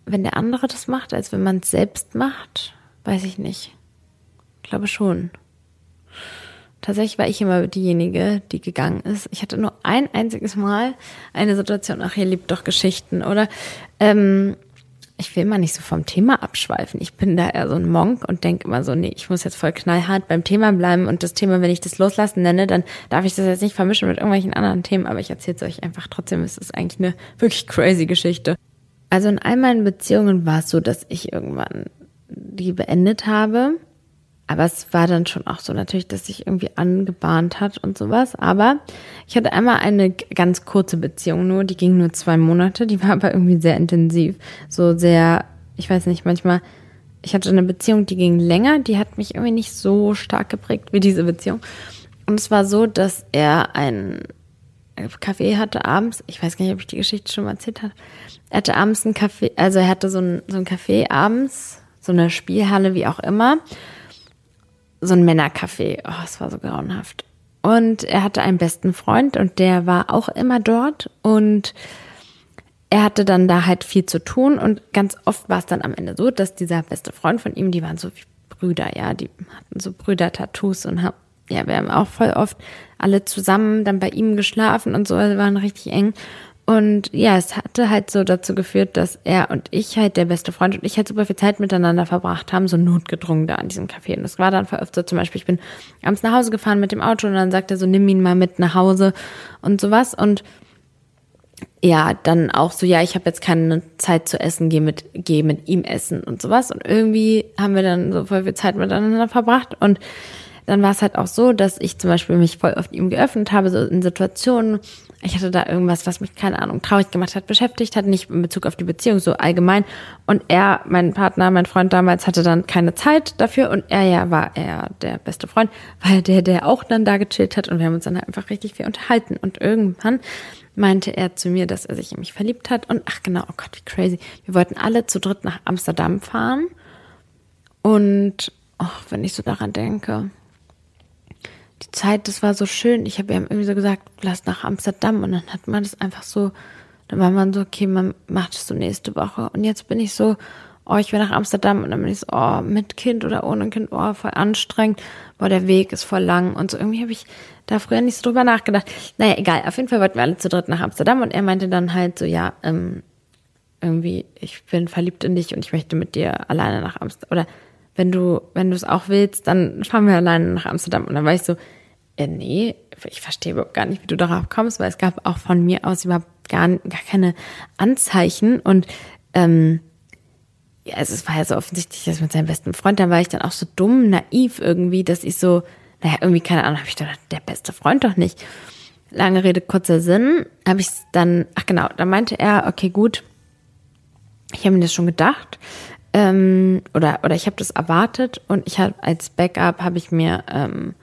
wenn der andere das macht, als wenn man es selbst macht. Weiß ich nicht. Ich glaube schon. Tatsächlich war ich immer diejenige, die gegangen ist. Ich hatte nur ein einziges Mal eine Situation, ach, ihr liebt doch Geschichten, oder? Ähm, ich will mal nicht so vom Thema abschweifen. Ich bin da eher so ein Monk und denke immer so, nee, ich muss jetzt voll knallhart beim Thema bleiben und das Thema, wenn ich das loslassen nenne, dann darf ich das jetzt nicht vermischen mit irgendwelchen anderen Themen, aber ich erzähle es euch einfach trotzdem. Es ist eigentlich eine wirklich crazy Geschichte. Also in all meinen Beziehungen war es so, dass ich irgendwann die beendet habe aber es war dann schon auch so natürlich, dass sich irgendwie angebahnt hat und sowas. Aber ich hatte einmal eine ganz kurze Beziehung nur, die ging nur zwei Monate, die war aber irgendwie sehr intensiv. So sehr, ich weiß nicht, manchmal, ich hatte eine Beziehung, die ging länger, die hat mich irgendwie nicht so stark geprägt wie diese Beziehung. Und es war so, dass er ein Kaffee hatte abends, ich weiß gar nicht, ob ich die Geschichte schon mal erzählt habe. Er hatte abends ein Kaffee, also er hatte so ein, so ein Café abends, so eine Spielhalle, wie auch immer so ein Männercafé. Oh, es war so grauenhaft. Und er hatte einen besten Freund und der war auch immer dort und er hatte dann da halt viel zu tun und ganz oft war es dann am Ende so, dass dieser beste Freund von ihm, die waren so wie Brüder, ja, die hatten so Brüder-Tattoos und haben, ja, wir haben auch voll oft alle zusammen dann bei ihm geschlafen und so, also waren richtig eng. Und ja, es hatte halt so dazu geführt, dass er und ich halt, der beste Freund und ich halt super viel Zeit miteinander verbracht haben, so notgedrungen da an diesem Café. Und es war dann oft so, zum Beispiel, ich bin abends nach Hause gefahren mit dem Auto und dann sagt er so, nimm ihn mal mit nach Hause und sowas. Und ja, dann auch so, ja, ich habe jetzt keine Zeit zu essen, geh mit, geh mit ihm essen und sowas. Und irgendwie haben wir dann so voll viel Zeit miteinander verbracht und dann war es halt auch so, dass ich zum Beispiel mich voll oft ihm geöffnet habe, so in Situationen, ich hatte da irgendwas, was mich, keine Ahnung, traurig gemacht hat, beschäftigt hat, nicht in Bezug auf die Beziehung, so allgemein. Und er, mein Partner, mein Freund damals, hatte dann keine Zeit dafür und er ja war er der beste Freund, weil der, der auch dann da gechillt hat und wir haben uns dann halt einfach richtig viel unterhalten. Und irgendwann meinte er zu mir, dass er sich in mich verliebt hat und ach genau, oh Gott, wie crazy. Wir wollten alle zu dritt nach Amsterdam fahren und, oh, wenn ich so daran denke, die Zeit, das war so schön. Ich habe ihm irgendwie so gesagt, lass nach Amsterdam. Und dann hat man das einfach so Dann war man so, okay, man macht es so nächste Woche. Und jetzt bin ich so, oh, ich will nach Amsterdam und dann bin ich so, oh, mit Kind oder ohne Kind, oh, voll anstrengend, boah, der Weg ist voll lang und so. Irgendwie habe ich da früher nicht so drüber nachgedacht. Naja, egal, auf jeden Fall wollten wir alle zu dritt nach Amsterdam und er meinte dann halt so, ja, ähm, irgendwie, ich bin verliebt in dich und ich möchte mit dir alleine nach Amsterdam. Oder wenn du, wenn du es auch willst, dann fahren wir alleine nach Amsterdam. Und dann war ich so, äh, nee, ich verstehe überhaupt gar nicht, wie du darauf kommst, weil es gab auch von mir aus überhaupt gar, gar keine Anzeichen und ähm, ja, also es war ja so offensichtlich, dass mit seinem besten Freund, dann war ich dann auch so dumm, naiv irgendwie, dass ich so, naja, irgendwie, keine Ahnung, habe ich gedacht, der beste Freund doch nicht. Lange Rede, kurzer Sinn, habe ich dann, ach genau, da meinte er, okay, gut, ich habe mir das schon gedacht, ähm, oder, oder ich habe das erwartet und ich habe als Backup habe ich mir ähm,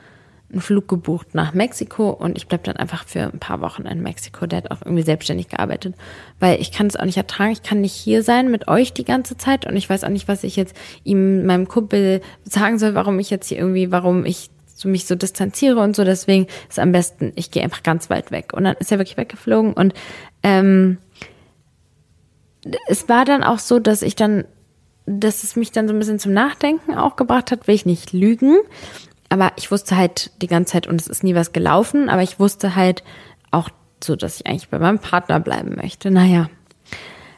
einen Flug gebucht nach Mexiko und ich bleib dann einfach für ein paar Wochen in Mexiko. Der hat auch irgendwie selbstständig gearbeitet, weil ich kann es auch nicht ertragen. Ich kann nicht hier sein mit euch die ganze Zeit und ich weiß auch nicht, was ich jetzt ihm, meinem Kumpel sagen soll, warum ich jetzt hier irgendwie, warum ich so mich so distanziere und so. Deswegen ist am besten, ich gehe einfach ganz weit weg. Und dann ist er wirklich weggeflogen und ähm, es war dann auch so, dass ich dann, dass es mich dann so ein bisschen zum Nachdenken auch gebracht hat, will ich nicht lügen aber ich wusste halt die ganze Zeit, und es ist nie was gelaufen, aber ich wusste halt auch so, dass ich eigentlich bei meinem Partner bleiben möchte. Naja,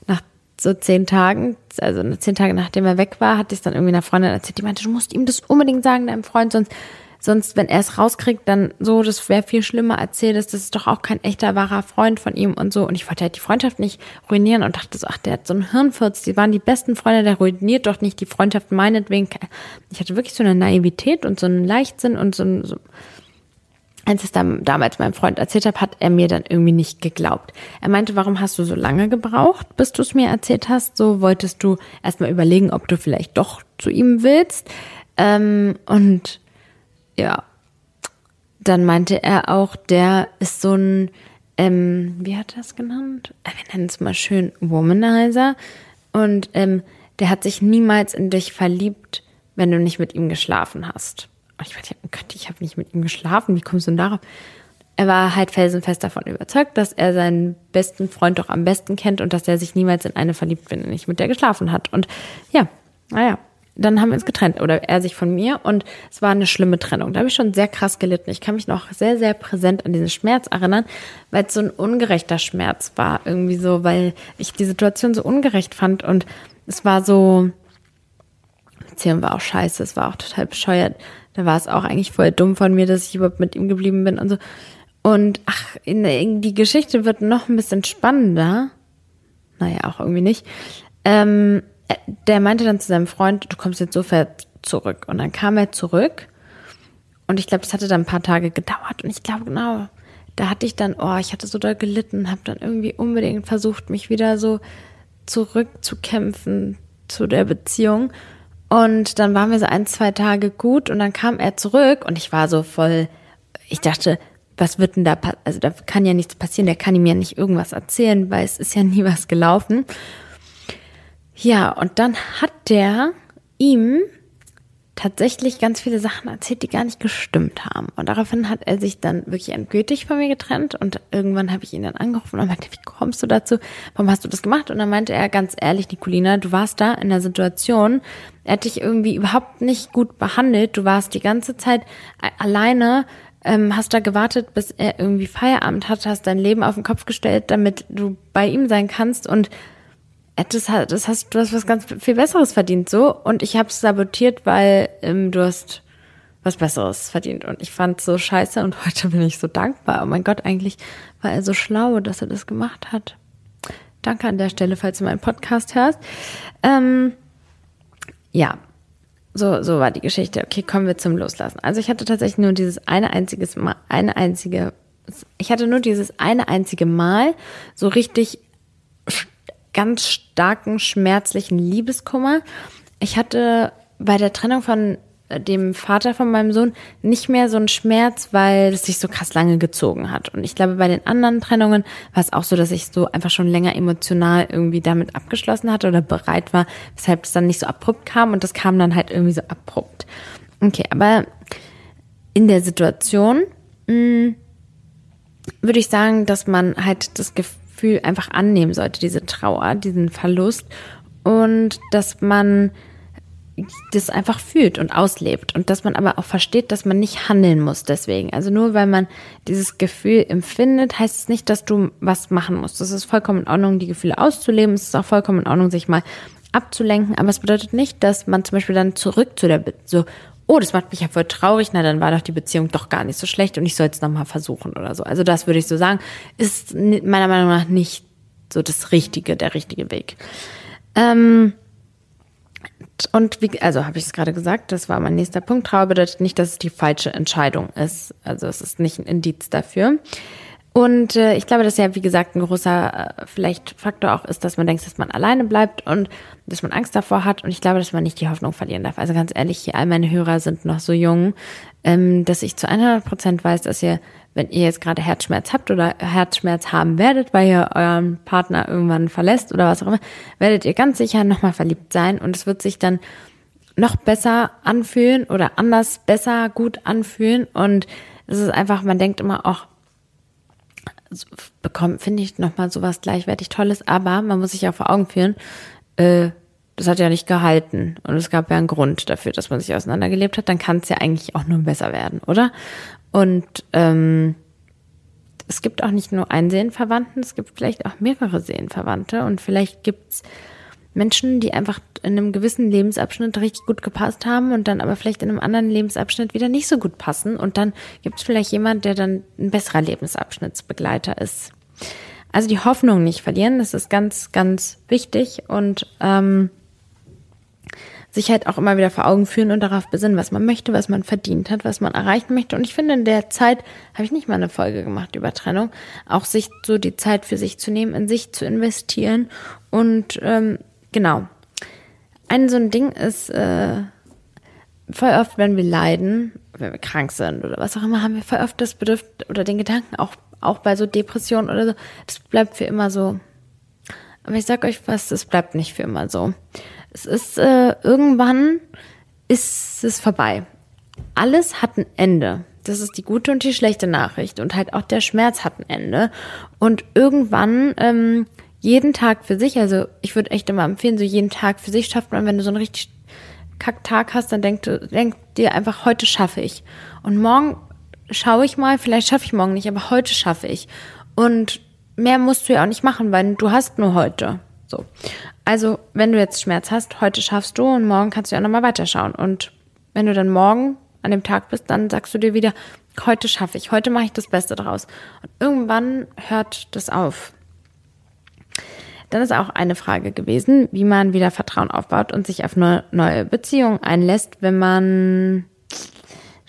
nach so zehn Tagen, also zehn Tage nachdem er weg war, hatte ich es dann irgendwie einer Freundin erzählt, die meinte, du musst ihm das unbedingt sagen, deinem Freund, sonst Sonst, wenn er es rauskriegt, dann so, das wäre viel schlimmer erzählt ist, das ist doch auch kein echter, wahrer Freund von ihm und so. Und ich wollte halt die Freundschaft nicht ruinieren und dachte so, ach, der hat so einen Hirnfurz, die waren die besten Freunde, der ruiniert doch nicht die Freundschaft meinetwegen. Ich hatte wirklich so eine Naivität und so einen Leichtsinn und so, so als ich es dann damals meinem Freund erzählt habe, hat er mir dann irgendwie nicht geglaubt. Er meinte, warum hast du so lange gebraucht, bis du es mir erzählt hast? So wolltest du erstmal überlegen, ob du vielleicht doch zu ihm willst. Ähm, und ja. Dann meinte er auch, der ist so ein, ähm, wie hat er es genannt? Äh, wir nennen es mal schön Womanizer. Und ähm, der hat sich niemals in dich verliebt, wenn du nicht mit ihm geschlafen hast. Und ich dachte, oh Gott, ich habe nicht mit ihm geschlafen. Wie kommst du denn darauf? Er war halt felsenfest davon überzeugt, dass er seinen besten Freund doch am besten kennt und dass er sich niemals in eine verliebt, wenn er nicht mit der geschlafen hat. Und ja, naja, dann haben wir uns getrennt oder er sich von mir und es war eine schlimme Trennung. Da habe ich schon sehr krass gelitten. Ich kann mich noch sehr, sehr präsent an diesen Schmerz erinnern, weil es so ein ungerechter Schmerz war. Irgendwie so, weil ich die Situation so ungerecht fand und es war so, Beziehung war auch scheiße, es war auch total bescheuert. Da war es auch eigentlich voll dumm von mir, dass ich überhaupt mit ihm geblieben bin und so. Und ach, in, in die Geschichte wird noch ein bisschen spannender. Naja, auch irgendwie nicht. Ähm, der meinte dann zu seinem Freund, du kommst jetzt sofort zurück. Und dann kam er zurück. Und ich glaube, es hatte dann ein paar Tage gedauert. Und ich glaube, genau, da hatte ich dann, oh, ich hatte so doll gelitten, habe dann irgendwie unbedingt versucht, mich wieder so zurückzukämpfen zu der Beziehung. Und dann waren wir so ein, zwei Tage gut und dann kam er zurück und ich war so voll, ich dachte, was wird denn da, also da kann ja nichts passieren, der kann ihm ja nicht irgendwas erzählen, weil es ist ja nie was gelaufen. Ja, und dann hat der ihm tatsächlich ganz viele Sachen erzählt, die gar nicht gestimmt haben. Und daraufhin hat er sich dann wirklich endgültig von mir getrennt und irgendwann habe ich ihn dann angerufen und meinte, wie kommst du dazu? Warum hast du das gemacht? Und dann meinte er ganz ehrlich, Nicolina, du warst da in der Situation, er hat dich irgendwie überhaupt nicht gut behandelt. Du warst die ganze Zeit alleine, ähm, hast da gewartet, bis er irgendwie Feierabend hat, hast dein Leben auf den Kopf gestellt, damit du bei ihm sein kannst und das, das hast du hast was ganz viel Besseres verdient so und ich habe es sabotiert, weil ähm, du hast was Besseres verdient und ich fand so scheiße und heute bin ich so dankbar. Oh mein Gott, eigentlich war er so schlau, dass er das gemacht hat. Danke an der Stelle, falls du meinen Podcast hörst. Ähm, ja, so, so war die Geschichte. Okay, kommen wir zum Loslassen. Also ich hatte tatsächlich nur dieses eine einziges Mal, eine einzige, ich hatte nur dieses eine einzige Mal so richtig ganz starken, schmerzlichen Liebeskummer. Ich hatte bei der Trennung von äh, dem Vater von meinem Sohn nicht mehr so einen Schmerz, weil es sich so krass lange gezogen hat. Und ich glaube, bei den anderen Trennungen war es auch so, dass ich so einfach schon länger emotional irgendwie damit abgeschlossen hatte oder bereit war, weshalb es dann nicht so abrupt kam und das kam dann halt irgendwie so abrupt. Okay, aber in der Situation mh, mm, würde ich sagen, dass man halt das Gefühl Gefühl einfach annehmen sollte, diese Trauer, diesen Verlust und dass man das einfach fühlt und auslebt und dass man aber auch versteht, dass man nicht handeln muss deswegen. Also nur weil man dieses Gefühl empfindet, heißt es nicht, dass du was machen musst. Es ist vollkommen in Ordnung, die Gefühle auszuleben. Es ist auch vollkommen in Ordnung, sich mal abzulenken. Aber es bedeutet nicht, dass man zum Beispiel dann zurück zu der, so, oh, das macht mich ja voll traurig, na, dann war doch die Beziehung doch gar nicht so schlecht und ich soll es nochmal versuchen oder so. Also das würde ich so sagen, ist meiner Meinung nach nicht so das Richtige, der richtige Weg. Ähm, und wie, also habe ich es gerade gesagt, das war mein nächster Punkt. Trauer bedeutet nicht, dass es die falsche Entscheidung ist. Also es ist nicht ein Indiz dafür. Und äh, ich glaube, dass ja, wie gesagt, ein großer äh, vielleicht Faktor auch ist, dass man denkt, dass man alleine bleibt und dass man Angst davor hat. Und ich glaube, dass man nicht die Hoffnung verlieren darf. Also ganz ehrlich, all meine Hörer sind noch so jung, ähm, dass ich zu 100 Prozent weiß, dass ihr, wenn ihr jetzt gerade Herzschmerz habt oder Herzschmerz haben werdet, weil ihr euren Partner irgendwann verlässt oder was auch immer, werdet ihr ganz sicher nochmal verliebt sein und es wird sich dann noch besser anfühlen oder anders, besser, gut anfühlen. Und es ist einfach, man denkt immer auch, bekommt, finde ich nochmal sowas gleichwertig Tolles, aber man muss sich ja vor Augen führen, äh, das hat ja nicht gehalten. Und es gab ja einen Grund dafür, dass man sich auseinandergelebt hat, dann kann es ja eigentlich auch nur besser werden, oder? Und ähm, es gibt auch nicht nur einen Seelenverwandten, es gibt vielleicht auch mehrere Seelenverwandte. Und vielleicht gibt's Menschen, die einfach in einem gewissen Lebensabschnitt richtig gut gepasst haben und dann aber vielleicht in einem anderen Lebensabschnitt wieder nicht so gut passen. Und dann gibt es vielleicht jemand, der dann ein besserer Lebensabschnittsbegleiter ist. Also die Hoffnung nicht verlieren, das ist ganz, ganz wichtig und ähm, sich halt auch immer wieder vor Augen führen und darauf besinnen, was man möchte, was man verdient hat, was man erreichen möchte. Und ich finde, in der Zeit habe ich nicht mal eine Folge gemacht über Trennung, auch sich so die Zeit für sich zu nehmen, in sich zu investieren und ähm, Genau. Ein so ein Ding ist, äh, voll oft, wenn wir leiden, wenn wir krank sind oder was auch immer, haben wir voll oft das Bedürfnis oder den Gedanken, auch, auch bei so Depressionen oder so, das bleibt für immer so. Aber ich sag euch was, das bleibt nicht für immer so. Es ist, äh, irgendwann ist es vorbei. Alles hat ein Ende. Das ist die gute und die schlechte Nachricht. Und halt auch der Schmerz hat ein Ende. Und irgendwann ähm, jeden Tag für sich, also ich würde echt immer empfehlen, so jeden Tag für sich schafft man, wenn du so einen richtig Kacktag hast, dann denk, denk dir einfach, heute schaffe ich. Und morgen schaue ich mal, vielleicht schaffe ich morgen nicht, aber heute schaffe ich. Und mehr musst du ja auch nicht machen, weil du hast nur heute. So. Also, wenn du jetzt Schmerz hast, heute schaffst du und morgen kannst du ja nochmal weiterschauen. Und wenn du dann morgen an dem Tag bist, dann sagst du dir wieder, heute schaffe ich, heute mache ich das Beste draus. Und irgendwann hört das auf. Dann ist auch eine Frage gewesen, wie man wieder Vertrauen aufbaut und sich auf neue Beziehung einlässt, wenn man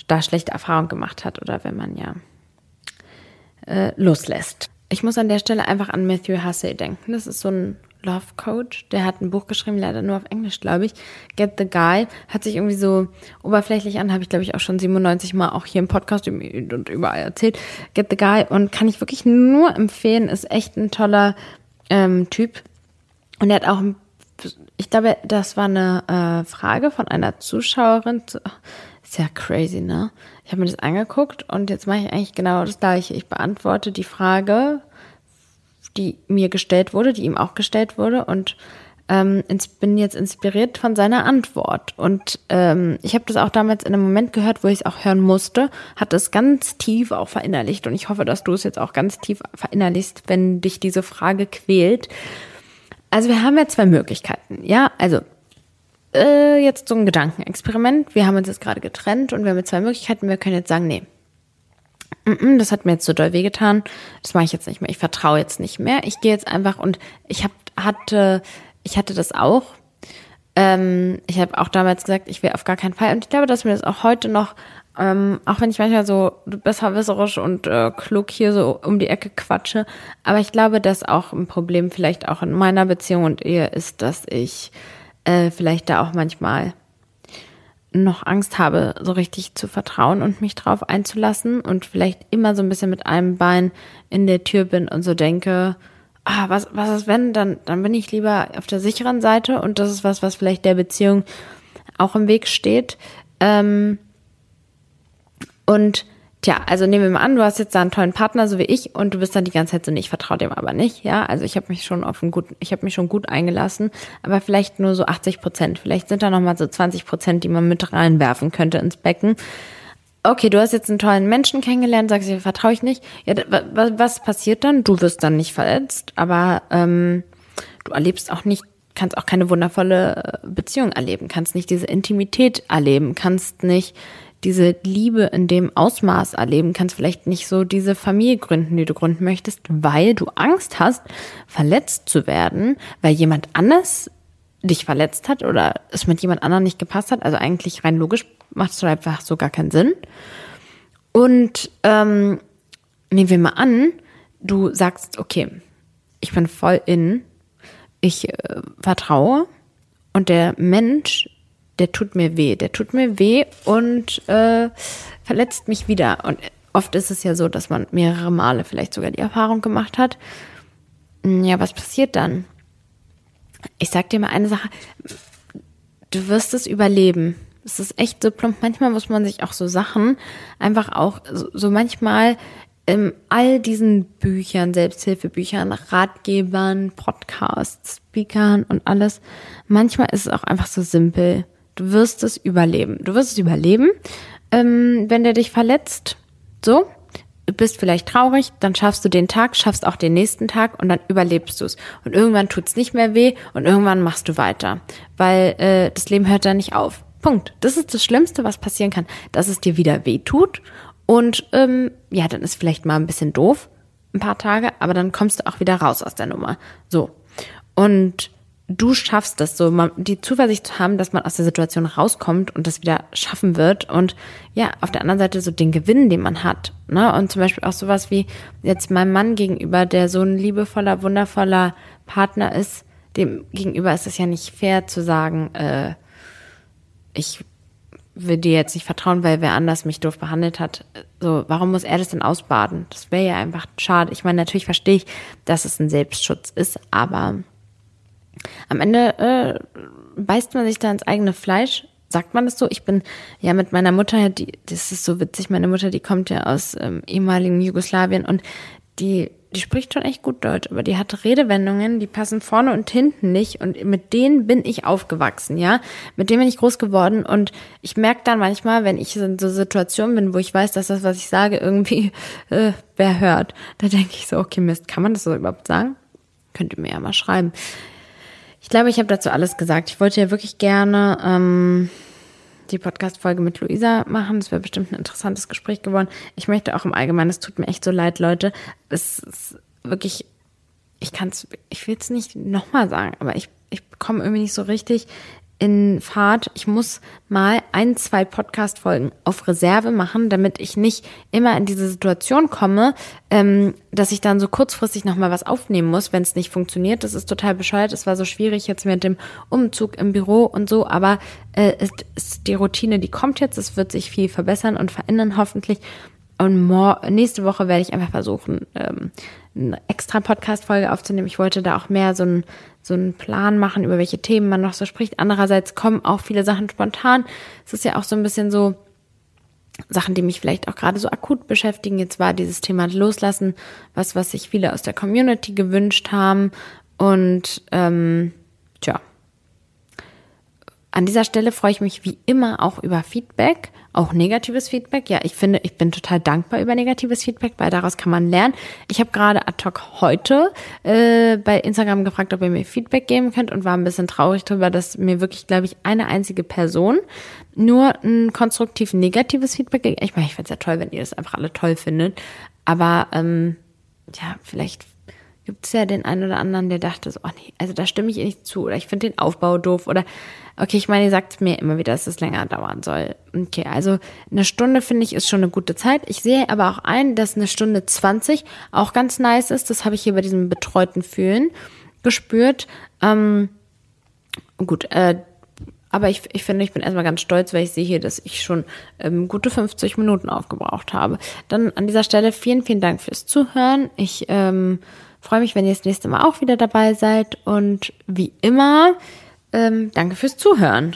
da schlechte Erfahrungen gemacht hat oder wenn man ja äh, loslässt. Ich muss an der Stelle einfach an Matthew Hussey denken. Das ist so ein Love Coach. Der hat ein Buch geschrieben, leider nur auf Englisch, glaube ich. Get the Guy. Hat sich irgendwie so oberflächlich an, habe ich, glaube ich, auch schon 97 Mal auch hier im Podcast und überall erzählt. Get the Guy. Und kann ich wirklich nur empfehlen. Ist echt ein toller ähm, Typ. Und er hat auch, ich glaube, das war eine äh, Frage von einer Zuschauerin. Ist ja crazy, ne? Ich habe mir das angeguckt und jetzt mache ich eigentlich genau das gleiche. Ich beantworte die Frage, die mir gestellt wurde, die ihm auch gestellt wurde und ähm, bin jetzt inspiriert von seiner Antwort. Und ähm, ich habe das auch damals in einem Moment gehört, wo ich es auch hören musste, hat es ganz tief auch verinnerlicht. Und ich hoffe, dass du es jetzt auch ganz tief verinnerlichst, wenn dich diese Frage quält. Also wir haben ja zwei Möglichkeiten. Ja, also äh, jetzt so ein Gedankenexperiment. Wir haben uns jetzt gerade getrennt und wir haben jetzt zwei Möglichkeiten. Wir können jetzt sagen, nee, das hat mir jetzt so doll wehgetan. Das mache ich jetzt nicht mehr. Ich vertraue jetzt nicht mehr. Ich gehe jetzt einfach und ich hab, hatte ich hatte das auch. Ähm, ich habe auch damals gesagt, ich will auf gar keinen Fall. Und ich glaube, dass mir das auch heute noch, ähm, auch wenn ich manchmal so besserwisserisch und äh, klug hier so um die Ecke quatsche, aber ich glaube, dass auch ein Problem vielleicht auch in meiner Beziehung und Ehe ist, dass ich äh, vielleicht da auch manchmal noch Angst habe, so richtig zu vertrauen und mich drauf einzulassen und vielleicht immer so ein bisschen mit einem Bein in der Tür bin und so denke, ah, was, was ist wenn, dann, dann bin ich lieber auf der sicheren Seite und das ist was, was vielleicht der Beziehung auch im Weg steht. Ähm, und Tja, also nehmen wir mal an, du hast jetzt da einen tollen Partner, so wie ich, und du bist dann die ganze Zeit so, nee, ich vertraue dem aber nicht, ja. Also ich habe mich schon auf einen guten, ich habe mich schon gut eingelassen, aber vielleicht nur so 80 Prozent. Vielleicht sind da nochmal so 20 Prozent, die man mit reinwerfen könnte ins Becken. Okay, du hast jetzt einen tollen Menschen kennengelernt, sagst du, vertraue ich nicht. Ja, was, passiert dann? Du wirst dann nicht verletzt, aber ähm, du erlebst auch nicht kannst auch keine wundervolle Beziehung erleben, kannst nicht diese Intimität erleben, kannst nicht diese Liebe in dem Ausmaß erleben kannst, vielleicht nicht so diese Familie gründen, die du gründen möchtest, weil du Angst hast, verletzt zu werden, weil jemand anders dich verletzt hat oder es mit jemand anderem nicht gepasst hat. Also eigentlich rein logisch macht es einfach so gar keinen Sinn. Und ähm, nehmen wir mal an, du sagst, okay, ich bin voll in, ich äh, vertraue und der Mensch der tut mir weh, der tut mir weh und äh, verletzt mich wieder. Und oft ist es ja so, dass man mehrere Male vielleicht sogar die Erfahrung gemacht hat. Hm, ja, was passiert dann? Ich sag dir mal eine Sache. Du wirst es überleben. Es ist echt so plump. Manchmal muss man sich auch so Sachen einfach auch so, manchmal in all diesen Büchern, Selbsthilfebüchern, Ratgebern, Podcasts, Speakern und alles. Manchmal ist es auch einfach so simpel. Du wirst es überleben. Du wirst es überleben, ähm, wenn der dich verletzt. So, du bist vielleicht traurig, dann schaffst du den Tag, schaffst auch den nächsten Tag und dann überlebst du es. Und irgendwann tut es nicht mehr weh und irgendwann machst du weiter, weil äh, das Leben hört da nicht auf. Punkt. Das ist das Schlimmste, was passieren kann, dass es dir wieder weh tut und ähm, ja, dann ist vielleicht mal ein bisschen doof, ein paar Tage, aber dann kommst du auch wieder raus aus der Nummer. So. Und du schaffst das so, die Zuversicht zu haben, dass man aus der Situation rauskommt und das wieder schaffen wird und ja, auf der anderen Seite so den Gewinn, den man hat, ne, und zum Beispiel auch sowas wie jetzt meinem Mann gegenüber, der so ein liebevoller, wundervoller Partner ist, dem gegenüber ist es ja nicht fair zu sagen, äh, ich will dir jetzt nicht vertrauen, weil wer anders mich doof behandelt hat. So, warum muss er das denn ausbaden? Das wäre ja einfach schade. Ich meine, natürlich verstehe ich, dass es ein Selbstschutz ist, aber am Ende äh, beißt man sich da ins eigene Fleisch. Sagt man das so? Ich bin ja mit meiner Mutter, die, das ist so witzig, meine Mutter, die kommt ja aus ähm, ehemaligen Jugoslawien und die, die spricht schon echt gut Deutsch, aber die hat Redewendungen, die passen vorne und hinten nicht und mit denen bin ich aufgewachsen, ja. Mit denen bin ich groß geworden und ich merke dann manchmal, wenn ich in so Situationen bin, wo ich weiß, dass das, was ich sage, irgendwie äh, wer hört, da denke ich so, okay, Mist, kann man das so überhaupt sagen? Könnt ihr mir ja mal schreiben. Ich glaube, ich habe dazu alles gesagt. Ich wollte ja wirklich gerne ähm, die Podcast-Folge mit Luisa machen. Das wäre bestimmt ein interessantes Gespräch geworden. Ich möchte auch im Allgemeinen, es tut mir echt so leid, Leute. Es ist wirklich, ich kann es, ich will es nicht nochmal sagen, aber ich, ich bekomme irgendwie nicht so richtig in Fahrt. Ich muss mal ein, zwei Podcast-Folgen auf Reserve machen, damit ich nicht immer in diese Situation komme, ähm, dass ich dann so kurzfristig nochmal was aufnehmen muss, wenn es nicht funktioniert. Das ist total bescheuert. Es war so schwierig jetzt mit dem Umzug im Büro und so, aber äh, es ist die Routine, die kommt jetzt. Es wird sich viel verbessern und verändern hoffentlich. Und nächste Woche werde ich einfach versuchen, ähm, eine extra Podcast-Folge aufzunehmen. Ich wollte da auch mehr so einen so einen Plan machen, über welche Themen man noch so spricht. Andererseits kommen auch viele Sachen spontan. Es ist ja auch so ein bisschen so Sachen, die mich vielleicht auch gerade so akut beschäftigen. Jetzt war dieses Thema Loslassen, was, was sich viele aus der Community gewünscht haben. Und ähm, tja, an dieser Stelle freue ich mich wie immer auch über Feedback, auch negatives Feedback. Ja, ich finde, ich bin total dankbar über negatives Feedback, weil daraus kann man lernen. Ich habe gerade ad hoc heute äh, bei Instagram gefragt, ob ihr mir Feedback geben könnt und war ein bisschen traurig darüber, dass mir wirklich, glaube ich, eine einzige Person nur ein konstruktiv negatives Feedback gibt. Ich meine, ich fände es ja toll, wenn ihr das einfach alle toll findet. Aber ähm, ja, vielleicht gibt es ja den einen oder anderen, der dachte so, oh nee, also da stimme ich nicht zu oder ich finde den Aufbau doof oder okay, ich meine, ihr sagt mir immer wieder, dass es länger dauern soll. Okay, also eine Stunde finde ich ist schon eine gute Zeit. Ich sehe aber auch ein, dass eine Stunde 20 auch ganz nice ist. Das habe ich hier bei diesem betreuten Fühlen gespürt. Ähm, gut, äh, aber ich, ich finde, ich bin erstmal ganz stolz, weil ich sehe hier, dass ich schon ähm, gute 50 Minuten aufgebraucht habe. Dann an dieser Stelle vielen, vielen Dank fürs Zuhören. Ich ähm, Freue mich, wenn ihr das nächste Mal auch wieder dabei seid und wie immer, ähm, danke fürs Zuhören.